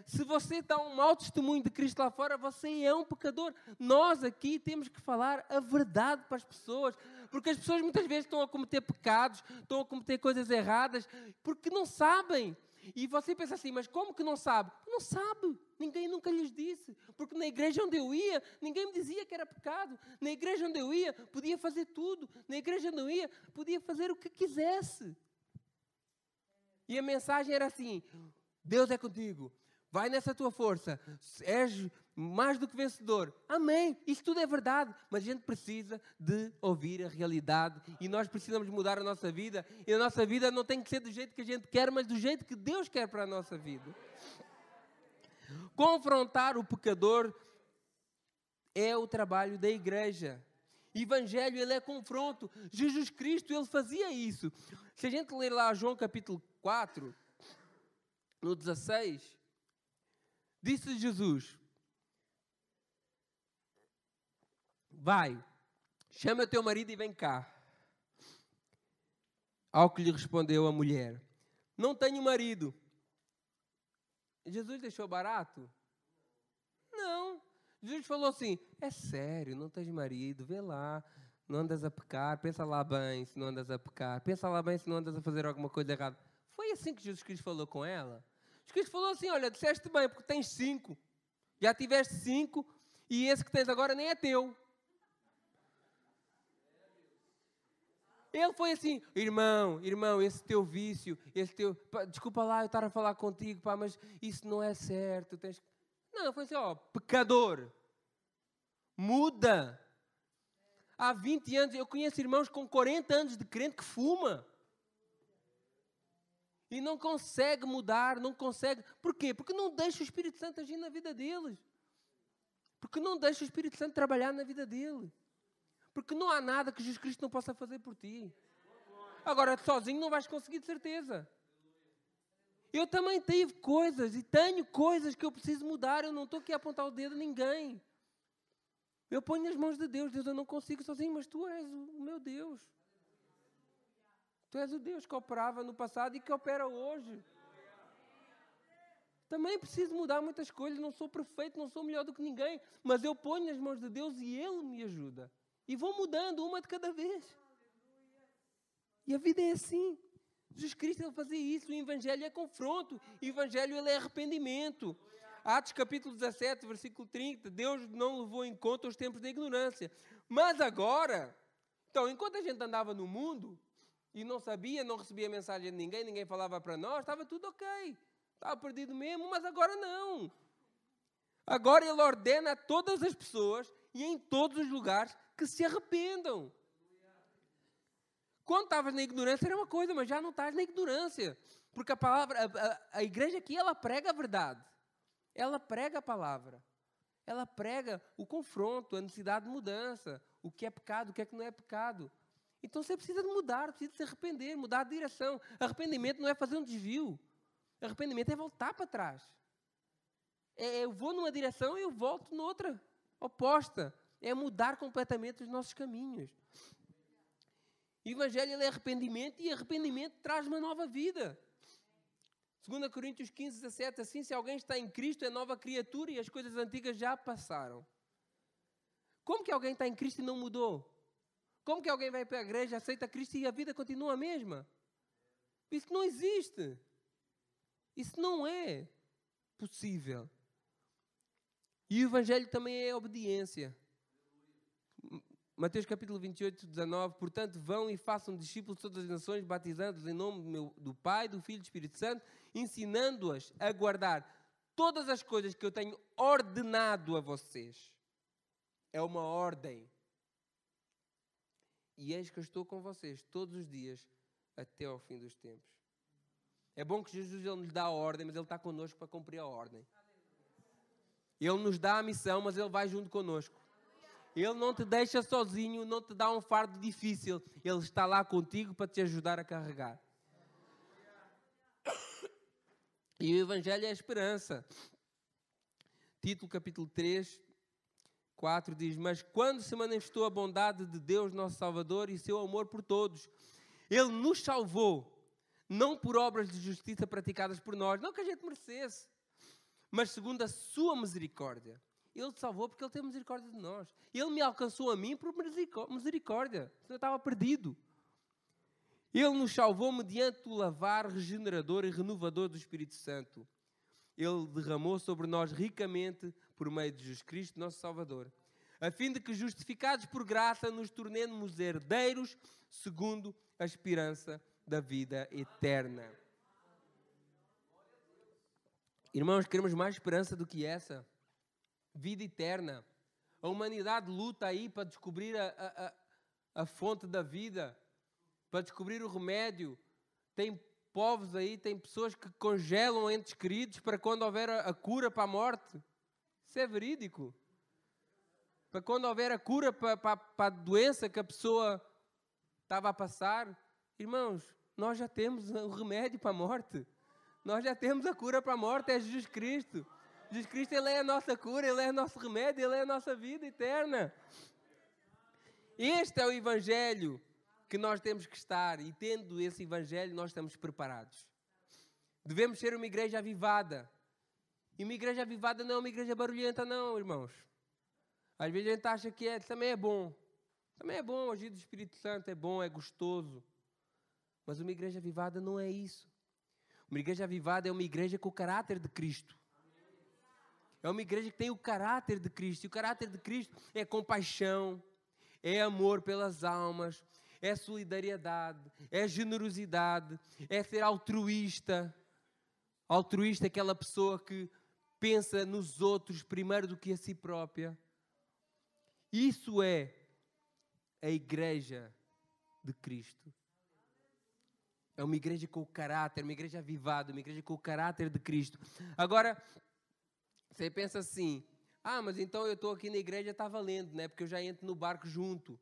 Se você dá um mau testemunho de Cristo lá fora, você é um pecador. Nós aqui temos que falar a verdade para as pessoas, porque as pessoas muitas vezes estão a cometer pecados, estão a cometer coisas erradas, porque não sabem. E você pensa assim, mas como que não sabe? Não sabe. Ninguém nunca lhes disse. Porque na igreja onde eu ia, ninguém me dizia que era pecado. Na igreja onde eu ia, podia fazer tudo. Na igreja onde eu ia, podia fazer o que quisesse. E a mensagem era assim: Deus é contigo. Vai nessa tua força. És mais do que vencedor. Amém. Isso tudo é verdade. Mas a gente precisa de ouvir a realidade. E nós precisamos mudar a nossa vida. E a nossa vida não tem que ser do jeito que a gente quer, mas do jeito que Deus quer para a nossa vida. Confrontar o pecador é o trabalho da igreja. Evangelho, ele é confronto. Jesus Cristo, ele fazia isso. Se a gente ler lá João capítulo 4, no 16, Disse Jesus: Vai, chama teu marido e vem cá. Ao que lhe respondeu a mulher: Não tenho marido. Jesus deixou barato? Não. Jesus falou assim: É sério, não tens marido, vê lá, não andas a pecar, pensa lá bem se não andas a pecar, pensa lá bem se não andas a fazer alguma coisa errada. Foi assim que Jesus Cristo falou com ela? Cristo falou assim: Olha, disseste bem, porque tens cinco. Já tiveste cinco e esse que tens agora nem é teu. Ele foi assim, irmão, irmão, esse teu vício, esse teu. Pá, desculpa lá eu estar a falar contigo, pá, mas isso não é certo. Tens... Não, foi assim, ó, pecador. Muda. Há 20 anos, eu conheço irmãos com 40 anos de crente que fuma e não consegue mudar, não consegue. Por quê? Porque não deixa o Espírito Santo agir na vida deles. Porque não deixa o Espírito Santo trabalhar na vida dele. Porque não há nada que Jesus Cristo não possa fazer por ti. Agora, sozinho não vais conseguir de certeza. Eu também tive coisas e tenho coisas que eu preciso mudar. Eu não estou aqui a apontar o dedo a ninguém. Eu ponho nas mãos de Deus. Deus, eu não consigo sozinho, mas tu és o meu Deus. Tu és o Deus que operava no passado e que opera hoje. Também preciso mudar muitas coisas, não sou perfeito, não sou melhor do que ninguém, mas eu ponho nas mãos de Deus e Ele me ajuda. E vou mudando uma de cada vez. E a vida é assim. Jesus Cristo ele fazia isso, o Evangelho é confronto, o Evangelho ele é arrependimento. Atos capítulo 17, versículo 30, Deus não levou em conta os tempos da ignorância. Mas agora, então, enquanto a gente andava no mundo, e não sabia, não recebia mensagem de ninguém, ninguém falava para nós, estava tudo ok. Estava perdido mesmo, mas agora não. Agora ele ordena a todas as pessoas e em todos os lugares que se arrependam. Quando estavas na ignorância era uma coisa, mas já não estás na ignorância. Porque a palavra, a, a, a igreja aqui, ela prega a verdade. Ela prega a palavra. Ela prega o confronto, a necessidade de mudança. O que é pecado, o que é que não é pecado. Então você precisa mudar, precisa se arrepender, mudar de direção. Arrependimento não é fazer um desvio. Arrependimento é voltar para trás. É, eu vou numa direção e eu volto noutra, oposta. É mudar completamente os nossos caminhos. O Evangelho é arrependimento e arrependimento traz uma nova vida. 2 Coríntios 15, 17, assim se alguém está em Cristo é nova criatura e as coisas antigas já passaram. Como que alguém está em Cristo e não mudou? Como que alguém vai para a igreja, aceita Cristo e a vida continua a mesma? Isso não existe. Isso não é possível. E o Evangelho também é obediência. Mateus capítulo 28, 19. Portanto, vão e façam discípulos de todas as nações, batizando-os em nome do, Pai, do Filho e do Espírito Santo, ensinando-as a guardar todas as coisas que eu tenho ordenado a vocês. É uma ordem. E eis que eu estou com vocês todos os dias até ao fim dos tempos. É bom que Jesus ele nos dá a ordem, mas Ele está connosco para cumprir a ordem. Ele nos dá a missão, mas Ele vai junto conosco. Ele não te deixa sozinho, não te dá um fardo difícil. Ele está lá contigo para te ajudar a carregar. E o Evangelho é a esperança. Título capítulo 3, 4 diz: Mas quando se manifestou a bondade de Deus, nosso Salvador, e seu amor por todos, Ele nos salvou, não por obras de justiça praticadas por nós, não que a gente merecesse, mas segundo a sua misericórdia. Ele te salvou porque Ele tem misericórdia de nós. Ele me alcançou a mim por misericórdia. Eu estava perdido. Ele nos salvou mediante o lavar regenerador e renovador do Espírito Santo. Ele derramou sobre nós ricamente por meio de Jesus Cristo, nosso Salvador, a fim de que, justificados por graça, nos tornemos herdeiros segundo a esperança da vida eterna. Irmãos, queremos mais esperança do que essa? Vida eterna. A humanidade luta aí para descobrir a, a, a fonte da vida, para descobrir o remédio. Tem povos aí, tem pessoas que congelam entes queridos para quando houver a, a cura para a morte. Isso é verídico. Para quando houver a cura para, para, para a doença que a pessoa estava a passar. Irmãos, nós já temos o remédio para a morte. Nós já temos a cura para a morte, é Jesus Cristo. Jesus Cristo, Ele é a nossa cura, Ele é o nosso remédio, Ele é a nossa vida eterna. Este é o Evangelho que nós temos que estar, e tendo esse Evangelho, nós estamos preparados. Devemos ser uma igreja avivada. E uma igreja avivada não é uma igreja barulhenta, não, irmãos. Às vezes a gente acha que é, também é bom. Também é bom, agir do Espírito Santo é bom, é gostoso. Mas uma igreja avivada não é isso. Uma igreja avivada é uma igreja com o caráter de Cristo. É uma igreja que tem o caráter de Cristo. E o caráter de Cristo é compaixão, é amor pelas almas, é solidariedade, é generosidade, é ser altruísta. Altruísta é aquela pessoa que pensa nos outros primeiro do que a si própria. Isso é a igreja de Cristo. É uma igreja com o caráter, uma igreja avivada, uma igreja com o caráter de Cristo. Agora, você pensa assim: ah, mas então eu estou aqui na igreja, está valendo, né? Porque eu já entro no barco junto.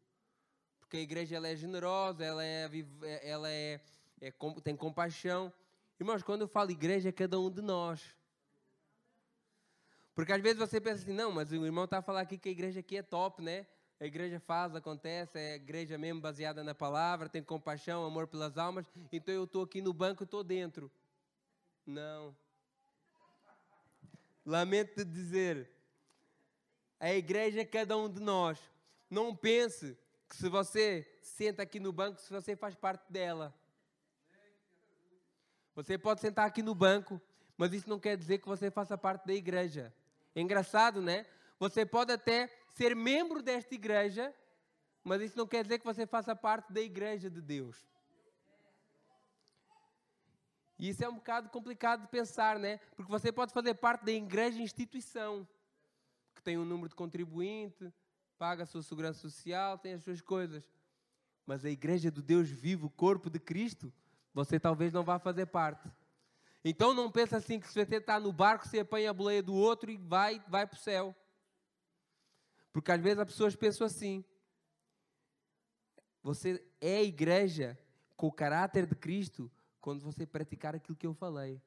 Porque a igreja ela é generosa, ela é, ela é, é tem compaixão. Irmãos, quando eu falo igreja, é cada um de nós. Porque às vezes você pensa assim, não, mas o irmão está a falar aqui que a igreja aqui é top, né? A igreja faz, acontece, é a igreja mesmo baseada na palavra, tem compaixão, amor pelas almas, então eu estou aqui no banco, estou dentro. Não. Lamento dizer, a igreja é cada um de nós. Não pense que se você senta aqui no banco, se você faz parte dela. Você pode sentar aqui no banco, mas isso não quer dizer que você faça parte da igreja. É engraçado, né? Você pode até ser membro desta igreja, mas isso não quer dizer que você faça parte da igreja de Deus. E isso é um bocado complicado de pensar, né? Porque você pode fazer parte da igreja instituição, que tem um número de contribuinte, paga a sua segurança social, tem as suas coisas. Mas a igreja do Deus vivo, o corpo de Cristo, você talvez não vá fazer parte. Então não pensa assim que se você está no barco, você apanha a boleia do outro e vai, vai para o céu. Porque às vezes as pessoas pensam assim. Você é a igreja com o caráter de Cristo quando você praticar aquilo que eu falei.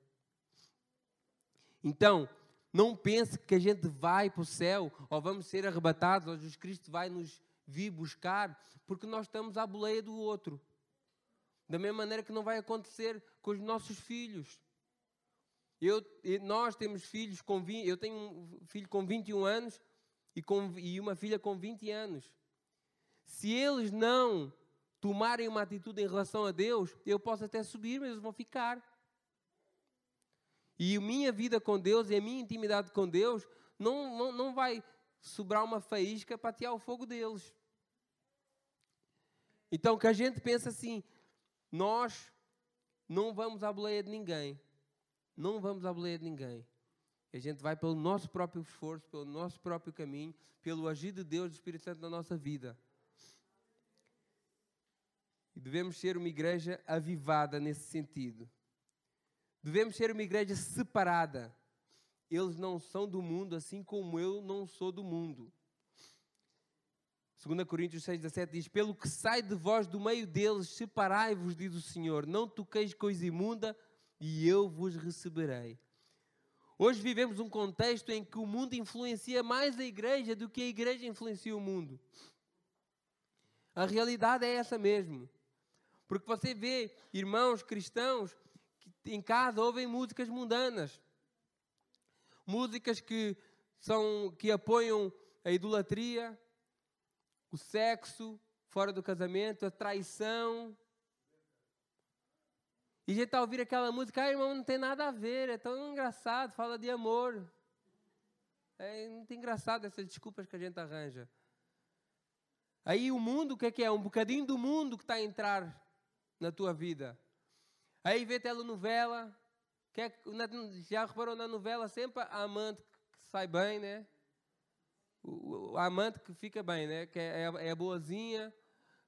Então, não pense que a gente vai para o céu ou vamos ser arrebatados ou Jesus Cristo vai nos vir buscar porque nós estamos à boleia do outro. Da mesma maneira que não vai acontecer com os nossos filhos. Eu, nós temos filhos com 20, eu tenho um filho com 21 anos e, com, e uma filha com 20 anos. Se eles não tomarem uma atitude em relação a Deus, eu posso até subir, mas eles vão ficar. E a minha vida com Deus e a minha intimidade com Deus não, não, não vai sobrar uma faísca para tirar o fogo deles. Então que a gente pensa assim, nós não vamos à boleia de ninguém. Não vamos à boleia de ninguém. A gente vai pelo nosso próprio esforço, pelo nosso próprio caminho, pelo agir de Deus, do Espírito Santo na nossa vida. E devemos ser uma igreja avivada nesse sentido. Devemos ser uma igreja separada. Eles não são do mundo, assim como eu não sou do mundo. 2 Coríntios 6,17 diz: Pelo que sai de vós do meio deles, separai-vos, diz o Senhor, não toqueis coisa imunda, e eu vos receberei. Hoje vivemos um contexto em que o mundo influencia mais a igreja do que a igreja influencia o mundo. A realidade é essa mesmo. Porque você vê irmãos cristãos que em casa ouvem músicas mundanas. Músicas que são que apoiam a idolatria, o sexo fora do casamento, a traição. E a gente está ouvindo aquela música, ah, irmão, não tem nada a ver, é tão engraçado, fala de amor. É muito engraçado essas desculpas que a gente arranja. Aí o mundo, o que é que é? Um bocadinho do mundo que está a entrar na tua vida. Aí vê telenovela, que é, já reparou na novela sempre a amante que sai bem, né? O, a amante que fica bem, né? Que é, é, é boazinha,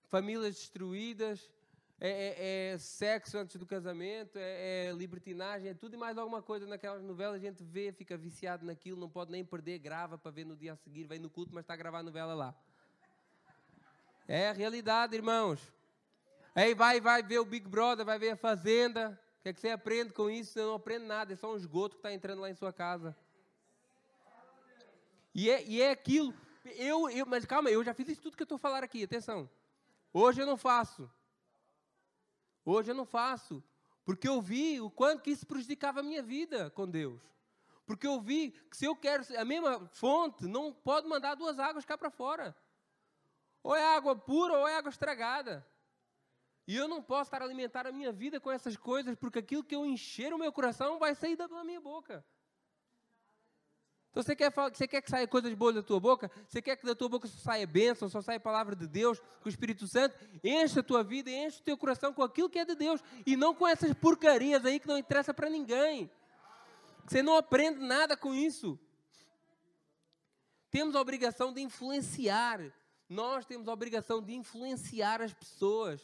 famílias destruídas, é, é, é, sexo antes do casamento, é, é, libertinagem, é tudo e mais alguma coisa naquelas novelas. A gente vê, fica viciado naquilo, não pode nem perder, grava para ver no dia a seguir, vem no culto, mas está a gravar a novela lá. É a realidade, irmãos. Aí vai, vai ver o Big Brother, vai ver a Fazenda. O que, é que você aprende com isso? Você não aprende nada, é só um esgoto que está entrando lá em sua casa. E é, e é aquilo. Eu, eu, mas calma, eu já fiz isso tudo que eu estou falando aqui, atenção. Hoje eu não faço. Hoje eu não faço. Porque eu vi o quanto que isso prejudicava a minha vida com Deus. Porque eu vi que se eu quero a mesma fonte, não pode mandar duas águas cá para fora. Ou é água pura ou é água estragada. E eu não posso estar alimentar a minha vida com essas coisas, porque aquilo que eu encher o meu coração vai sair da minha boca. Então você quer, você quer que saia coisas boas da tua boca? Você quer que da tua boca só saia bênção, só saia palavra de Deus, com o Espírito Santo? Enche a tua vida, enche o teu coração com aquilo que é de Deus. E não com essas porcarias aí que não interessa para ninguém. Você não aprende nada com isso. Temos a obrigação de influenciar. Nós temos a obrigação de influenciar as pessoas.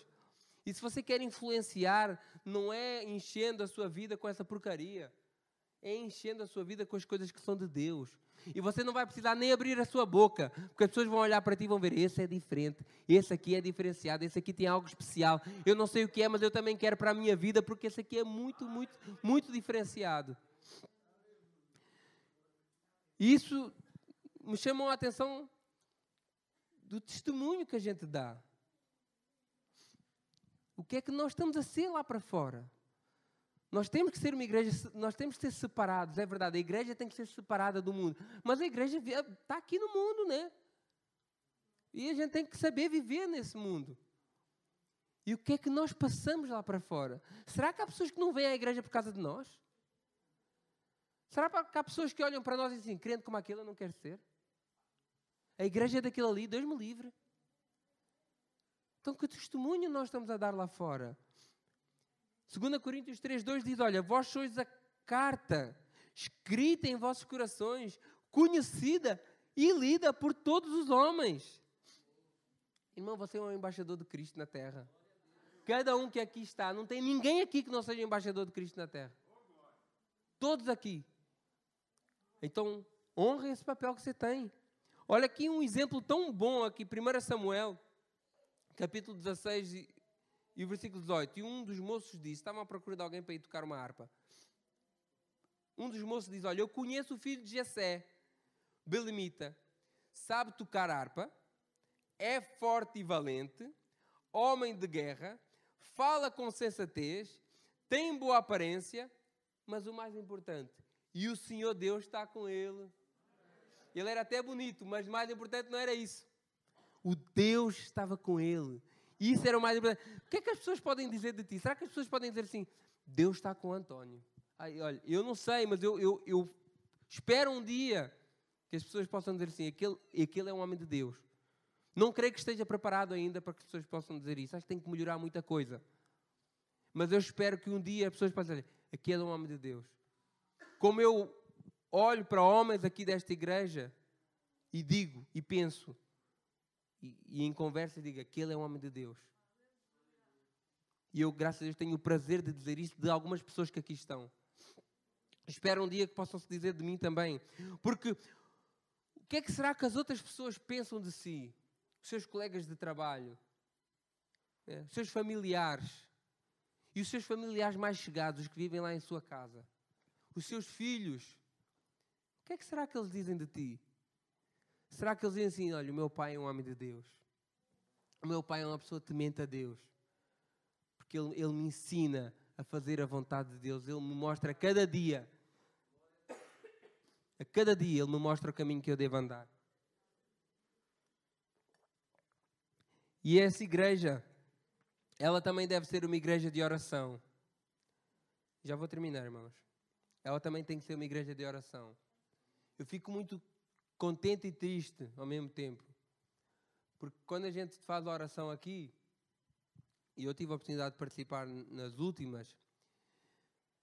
E se você quer influenciar, não é enchendo a sua vida com essa porcaria. É enchendo a sua vida com as coisas que são de Deus. E você não vai precisar nem abrir a sua boca, porque as pessoas vão olhar para ti e vão ver: esse é diferente, esse aqui é diferenciado, esse aqui tem algo especial. Eu não sei o que é, mas eu também quero para a minha vida, porque esse aqui é muito, muito, muito diferenciado. Isso me chamou a atenção do testemunho que a gente dá. O que é que nós estamos a ser lá para fora? Nós temos que ser uma igreja, nós temos que ser separados, é verdade, a igreja tem que ser separada do mundo. Mas a igreja está aqui no mundo, né? E a gente tem que saber viver nesse mundo. E o que é que nós passamos lá para fora? Será que há pessoas que não vêm à igreja por causa de nós? Será que há pessoas que olham para nós e dizem, crente como aquele eu não quero ser? A igreja é daquele ali, Deus me livre. Então, que testemunho nós estamos a dar lá fora? 2 Coríntios 3,2 diz: Olha, vós sois a carta escrita em vossos corações, conhecida e lida por todos os homens. Irmão, você é um embaixador de Cristo na terra. Cada um que aqui está, não tem ninguém aqui que não seja embaixador de Cristo na terra. Todos aqui. Então, honre esse papel que você tem. Olha aqui um exemplo tão bom aqui, 1 Samuel capítulo 16 e, o versículo 18. E um dos moços disse: estavam à procura de alguém para ir tocar uma harpa. Um dos moços diz: Olha, eu conheço o filho de Jessé, Belemita, sabe tocar harpa, é forte e valente, homem de guerra, fala com sensatez, tem boa aparência, Mas o mais importante, e o Senhor Deus está com ele. Ele era até bonito, mas mais importante não era isso. O Deus estava com ele. Isso era o mais importante. O que é que as pessoas podem dizer de ti? Será que as pessoas podem dizer assim: Deus está com o António? Ai, olha, eu não sei, mas eu, eu, eu espero um dia que as pessoas possam dizer assim: aquele, aquele é um homem de Deus. Não creio que esteja preparado ainda para que as pessoas possam dizer isso. Acho que tem que melhorar muita coisa. Mas eu espero que um dia as pessoas possam dizer: aquele é um homem de Deus. Como eu olho para homens aqui desta igreja e digo e penso, e, e em conversa digo: aquele é um homem de Deus. E eu, graças a Deus, tenho o prazer de dizer isto de algumas pessoas que aqui estão. Espero um dia que possam se dizer de mim também. Porque o que é que será que as outras pessoas pensam de si? Os seus colegas de trabalho, é, os seus familiares e os seus familiares mais chegados, os que vivem lá em sua casa, os seus filhos. O que é que será que eles dizem de ti? Será que eles dizem assim: olha, o meu pai é um homem de Deus, o meu pai é uma pessoa temente a Deus, porque ele, ele me ensina a fazer a vontade de Deus, ele me mostra a cada dia, a cada dia, ele me mostra o caminho que eu devo andar. E essa igreja, ela também deve ser uma igreja de oração. Já vou terminar, irmãos. Ela também tem que ser uma igreja de oração. Eu fico muito contente e triste ao mesmo tempo. Porque quando a gente faz a oração aqui, e eu tive a oportunidade de participar nas últimas,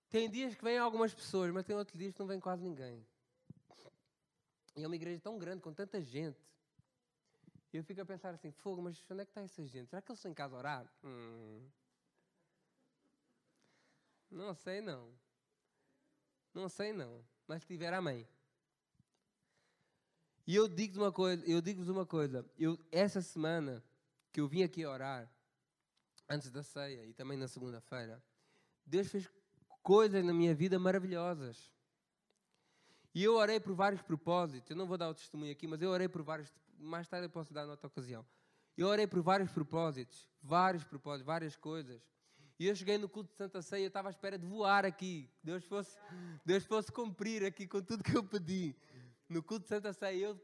tem dias que vêm algumas pessoas, mas tem outros dias que não vem quase ninguém. E é uma igreja tão grande, com tanta gente. E eu fico a pensar assim, fogo, mas onde é que está essa gente? Será que eles estão em casa a orar? Hum. Não sei não. Não sei não. Mas se tiver, amém. E eu digo-vos uma coisa, eu digo-vos uma coisa. Eu, essa semana que eu vim aqui orar, antes da ceia e também na segunda-feira, Deus fez coisas na minha vida maravilhosas. E eu orei por vários propósitos. Eu não vou dar o testemunho aqui, mas eu orei por vários mais tarde eu posso dar noutra ocasião. Eu orei por vários propósitos, vários propósitos, várias coisas. E eu cheguei no culto de Santa Ceia, eu estava à espera de voar aqui. Deus fosse, Deus fosse cumprir aqui com tudo que eu pedi. No culto de Santa Ceia, eu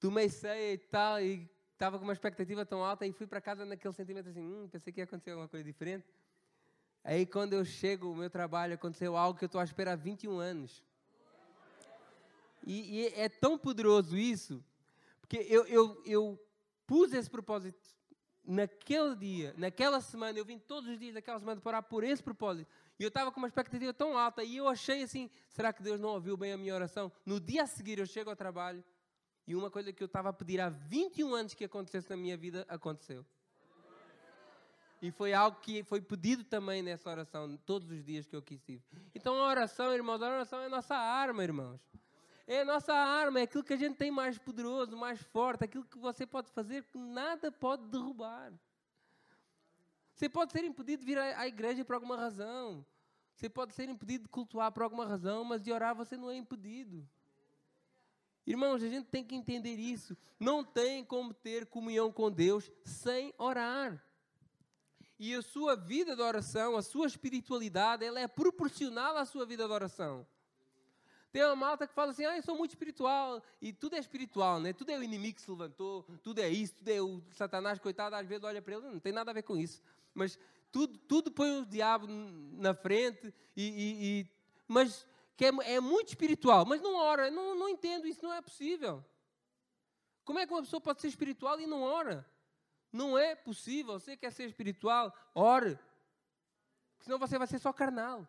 tomei ceia e tal, e estava com uma expectativa tão alta, e fui para casa naquele sentimento assim, hum, pensei que ia acontecer alguma coisa diferente. Aí quando eu chego, o meu trabalho, aconteceu algo que eu estou à espera há 21 anos. E, e é tão poderoso isso, porque eu, eu, eu pus esse propósito naquele dia, naquela semana, eu vim todos os dias daquela semana para orar por esse propósito. E eu estava com uma expectativa tão alta e eu achei assim: será que Deus não ouviu bem a minha oração? No dia a seguir eu chego ao trabalho e uma coisa que eu estava a pedir há 21 anos que acontecesse na minha vida aconteceu. E foi algo que foi pedido também nessa oração, todos os dias que eu quis ir. Então a oração, irmãos, a oração é a nossa arma, irmãos. É a nossa arma, é aquilo que a gente tem mais poderoso, mais forte, aquilo que você pode fazer que nada pode derrubar. Você pode ser impedido de vir à igreja por alguma razão. Você pode ser impedido de cultuar por alguma razão, mas de orar você não é impedido. Irmãos, a gente tem que entender isso. Não tem como ter comunhão com Deus sem orar. E a sua vida de oração, a sua espiritualidade, ela é proporcional à sua vida de oração. Tem uma malta que fala assim, ah, eu sou muito espiritual. E tudo é espiritual, né? Tudo é o inimigo que se levantou, tudo é isso, tudo é o Satanás, coitado, às vezes olha para ele, não tem nada a ver com isso. Mas tudo, tudo põe o diabo na frente, e, e, e mas que é, é, muito espiritual, mas não ora. Não, não entendo, isso não é possível. Como é que uma pessoa pode ser espiritual e não ora? Não é possível. Você quer ser espiritual? Ore. Senão você vai ser só carnal.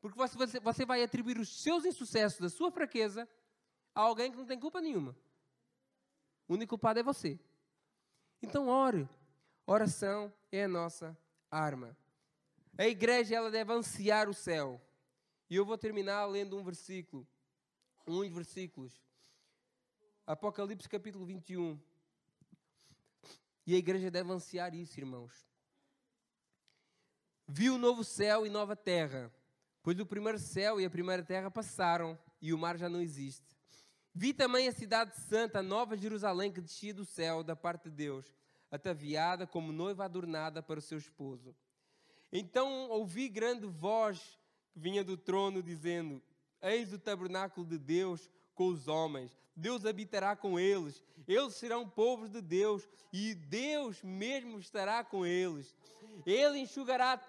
Porque você, você vai atribuir os seus insucessos, da sua fraqueza, a alguém que não tem culpa nenhuma. O único culpado é você. Então, ore. Oração é a nossa arma. A igreja ela deve ansiar o céu. E eu vou terminar lendo um versículo, uns versículos. Apocalipse capítulo 21. E a igreja deve ansiar isso, irmãos. Viu o novo céu e nova terra Pois o primeiro céu e a primeira terra passaram e o mar já não existe. Vi também a cidade santa, a nova Jerusalém, que descia do céu da parte de Deus, ataviada como noiva adornada para o seu esposo. Então ouvi grande voz vinha do trono dizendo: Eis o tabernáculo de Deus com os homens. Deus habitará com eles. Eles serão povos de Deus e Deus mesmo estará com eles. Ele enxugará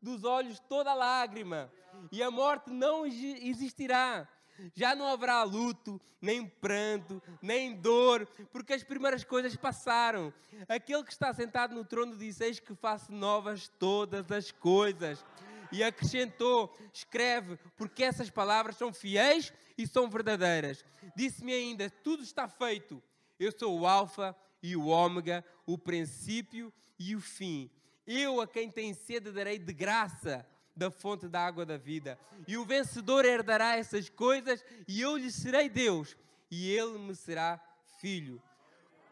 dos olhos toda lágrima e a morte não existirá. Já não haverá luto, nem pranto, nem dor, porque as primeiras coisas passaram. Aquele que está sentado no trono disse: Eis que faço novas todas as coisas. E acrescentou: Escreve, porque essas palavras são fiéis e são verdadeiras. Disse-me ainda: Tudo está feito. Eu sou o Alfa e o Ômega, o princípio e o fim. Eu a quem tem sede darei de graça da fonte da água da vida. E o vencedor herdará essas coisas, e eu lhe serei Deus, e ele me será filho.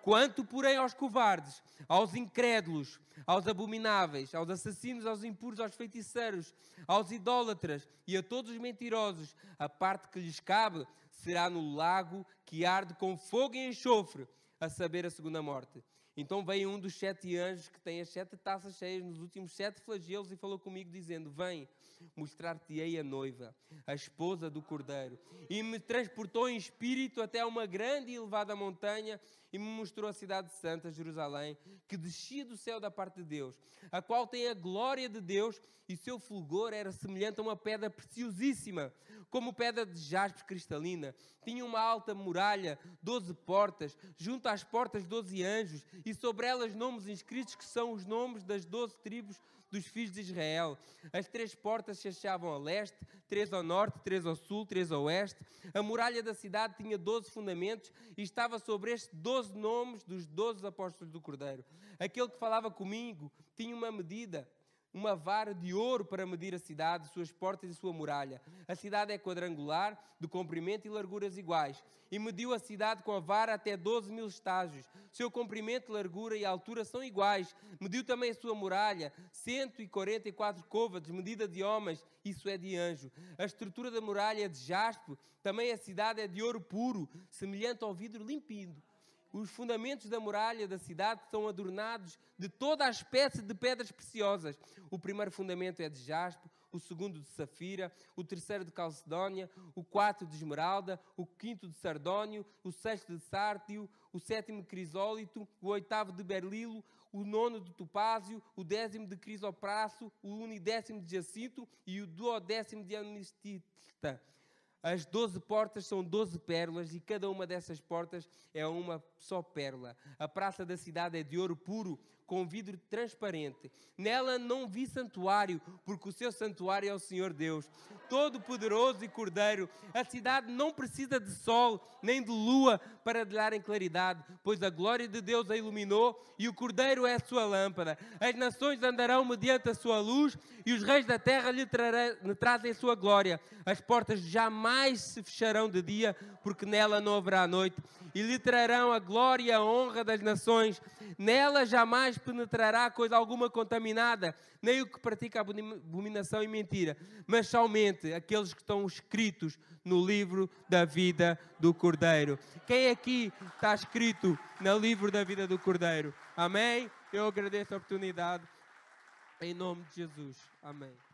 Quanto, porém, aos covardes, aos incrédulos, aos abomináveis, aos assassinos, aos impuros, aos feiticeiros, aos idólatras e a todos os mentirosos, a parte que lhes cabe será no lago que arde com fogo e enxofre, a saber, a segunda morte. Então veio um dos sete anjos que tem as sete taças cheias nos últimos sete flagelos e falou comigo, dizendo: Vem, mostrar-te-ei a noiva, a esposa do cordeiro. E me transportou em espírito até uma grande e elevada montanha e me mostrou a cidade santa, Jerusalém, que descia do céu da parte de Deus, a qual tem a glória de Deus e seu fulgor era semelhante a uma pedra preciosíssima, como pedra de jaspe cristalina. Tinha uma alta muralha, doze portas, junto às portas doze anjos, e sobre elas nomes inscritos que são os nomes das doze tribos dos filhos de Israel. As três portas se achavam a leste, três ao norte, três ao sul, três ao oeste. A muralha da cidade tinha doze fundamentos e estava sobre estes doze nomes dos doze apóstolos do Cordeiro. Aquele que falava comigo tinha uma medida uma vara de ouro para medir a cidade, suas portas e sua muralha. A cidade é quadrangular, de comprimento e larguras iguais. E mediu a cidade com a vara até 12 mil estágios. Seu comprimento, largura e altura são iguais. Mediu também a sua muralha, 144 côvados, medida de homens, isso é de anjo. A estrutura da muralha é de jaspe, também a cidade é de ouro puro, semelhante ao vidro limpido os fundamentos da muralha da cidade são adornados de toda a espécie de pedras preciosas. O primeiro fundamento é de jaspe, o segundo de safira, o terceiro de calcedónia, o quarto de esmeralda, o quinto de sardónio, o sexto de sártio, o sétimo de crisólito, o oitavo de berlilo, o nono de topázio, o décimo de crisopraço, o unidécimo de jacinto e o duodécimo de anistita. As doze portas são doze pérolas e cada uma dessas portas é uma só pérola. A praça da cidade é de ouro puro, com vidro transparente. Nela não vi santuário, porque o seu santuário é o Senhor Deus, todo-poderoso e cordeiro. A cidade não precisa de sol nem de lua para lhe darem claridade, pois a glória de Deus a iluminou e o cordeiro é a sua lâmpada. As nações andarão mediante a sua luz e os reis da terra lhe, trará, lhe trazem sua glória. As portas jamais se fecharão de dia, porque nela não haverá noite, e lhe trarão a glória e a honra das nações. Nela jamais penetrará coisa alguma contaminada, nem o que pratica abominação e mentira, mas somente aqueles que estão escritos no livro da vida do Cordeiro. Quem aqui está escrito no livro da vida do Cordeiro? Amém? Eu agradeço a oportunidade. Em nome de Jesus. Amém.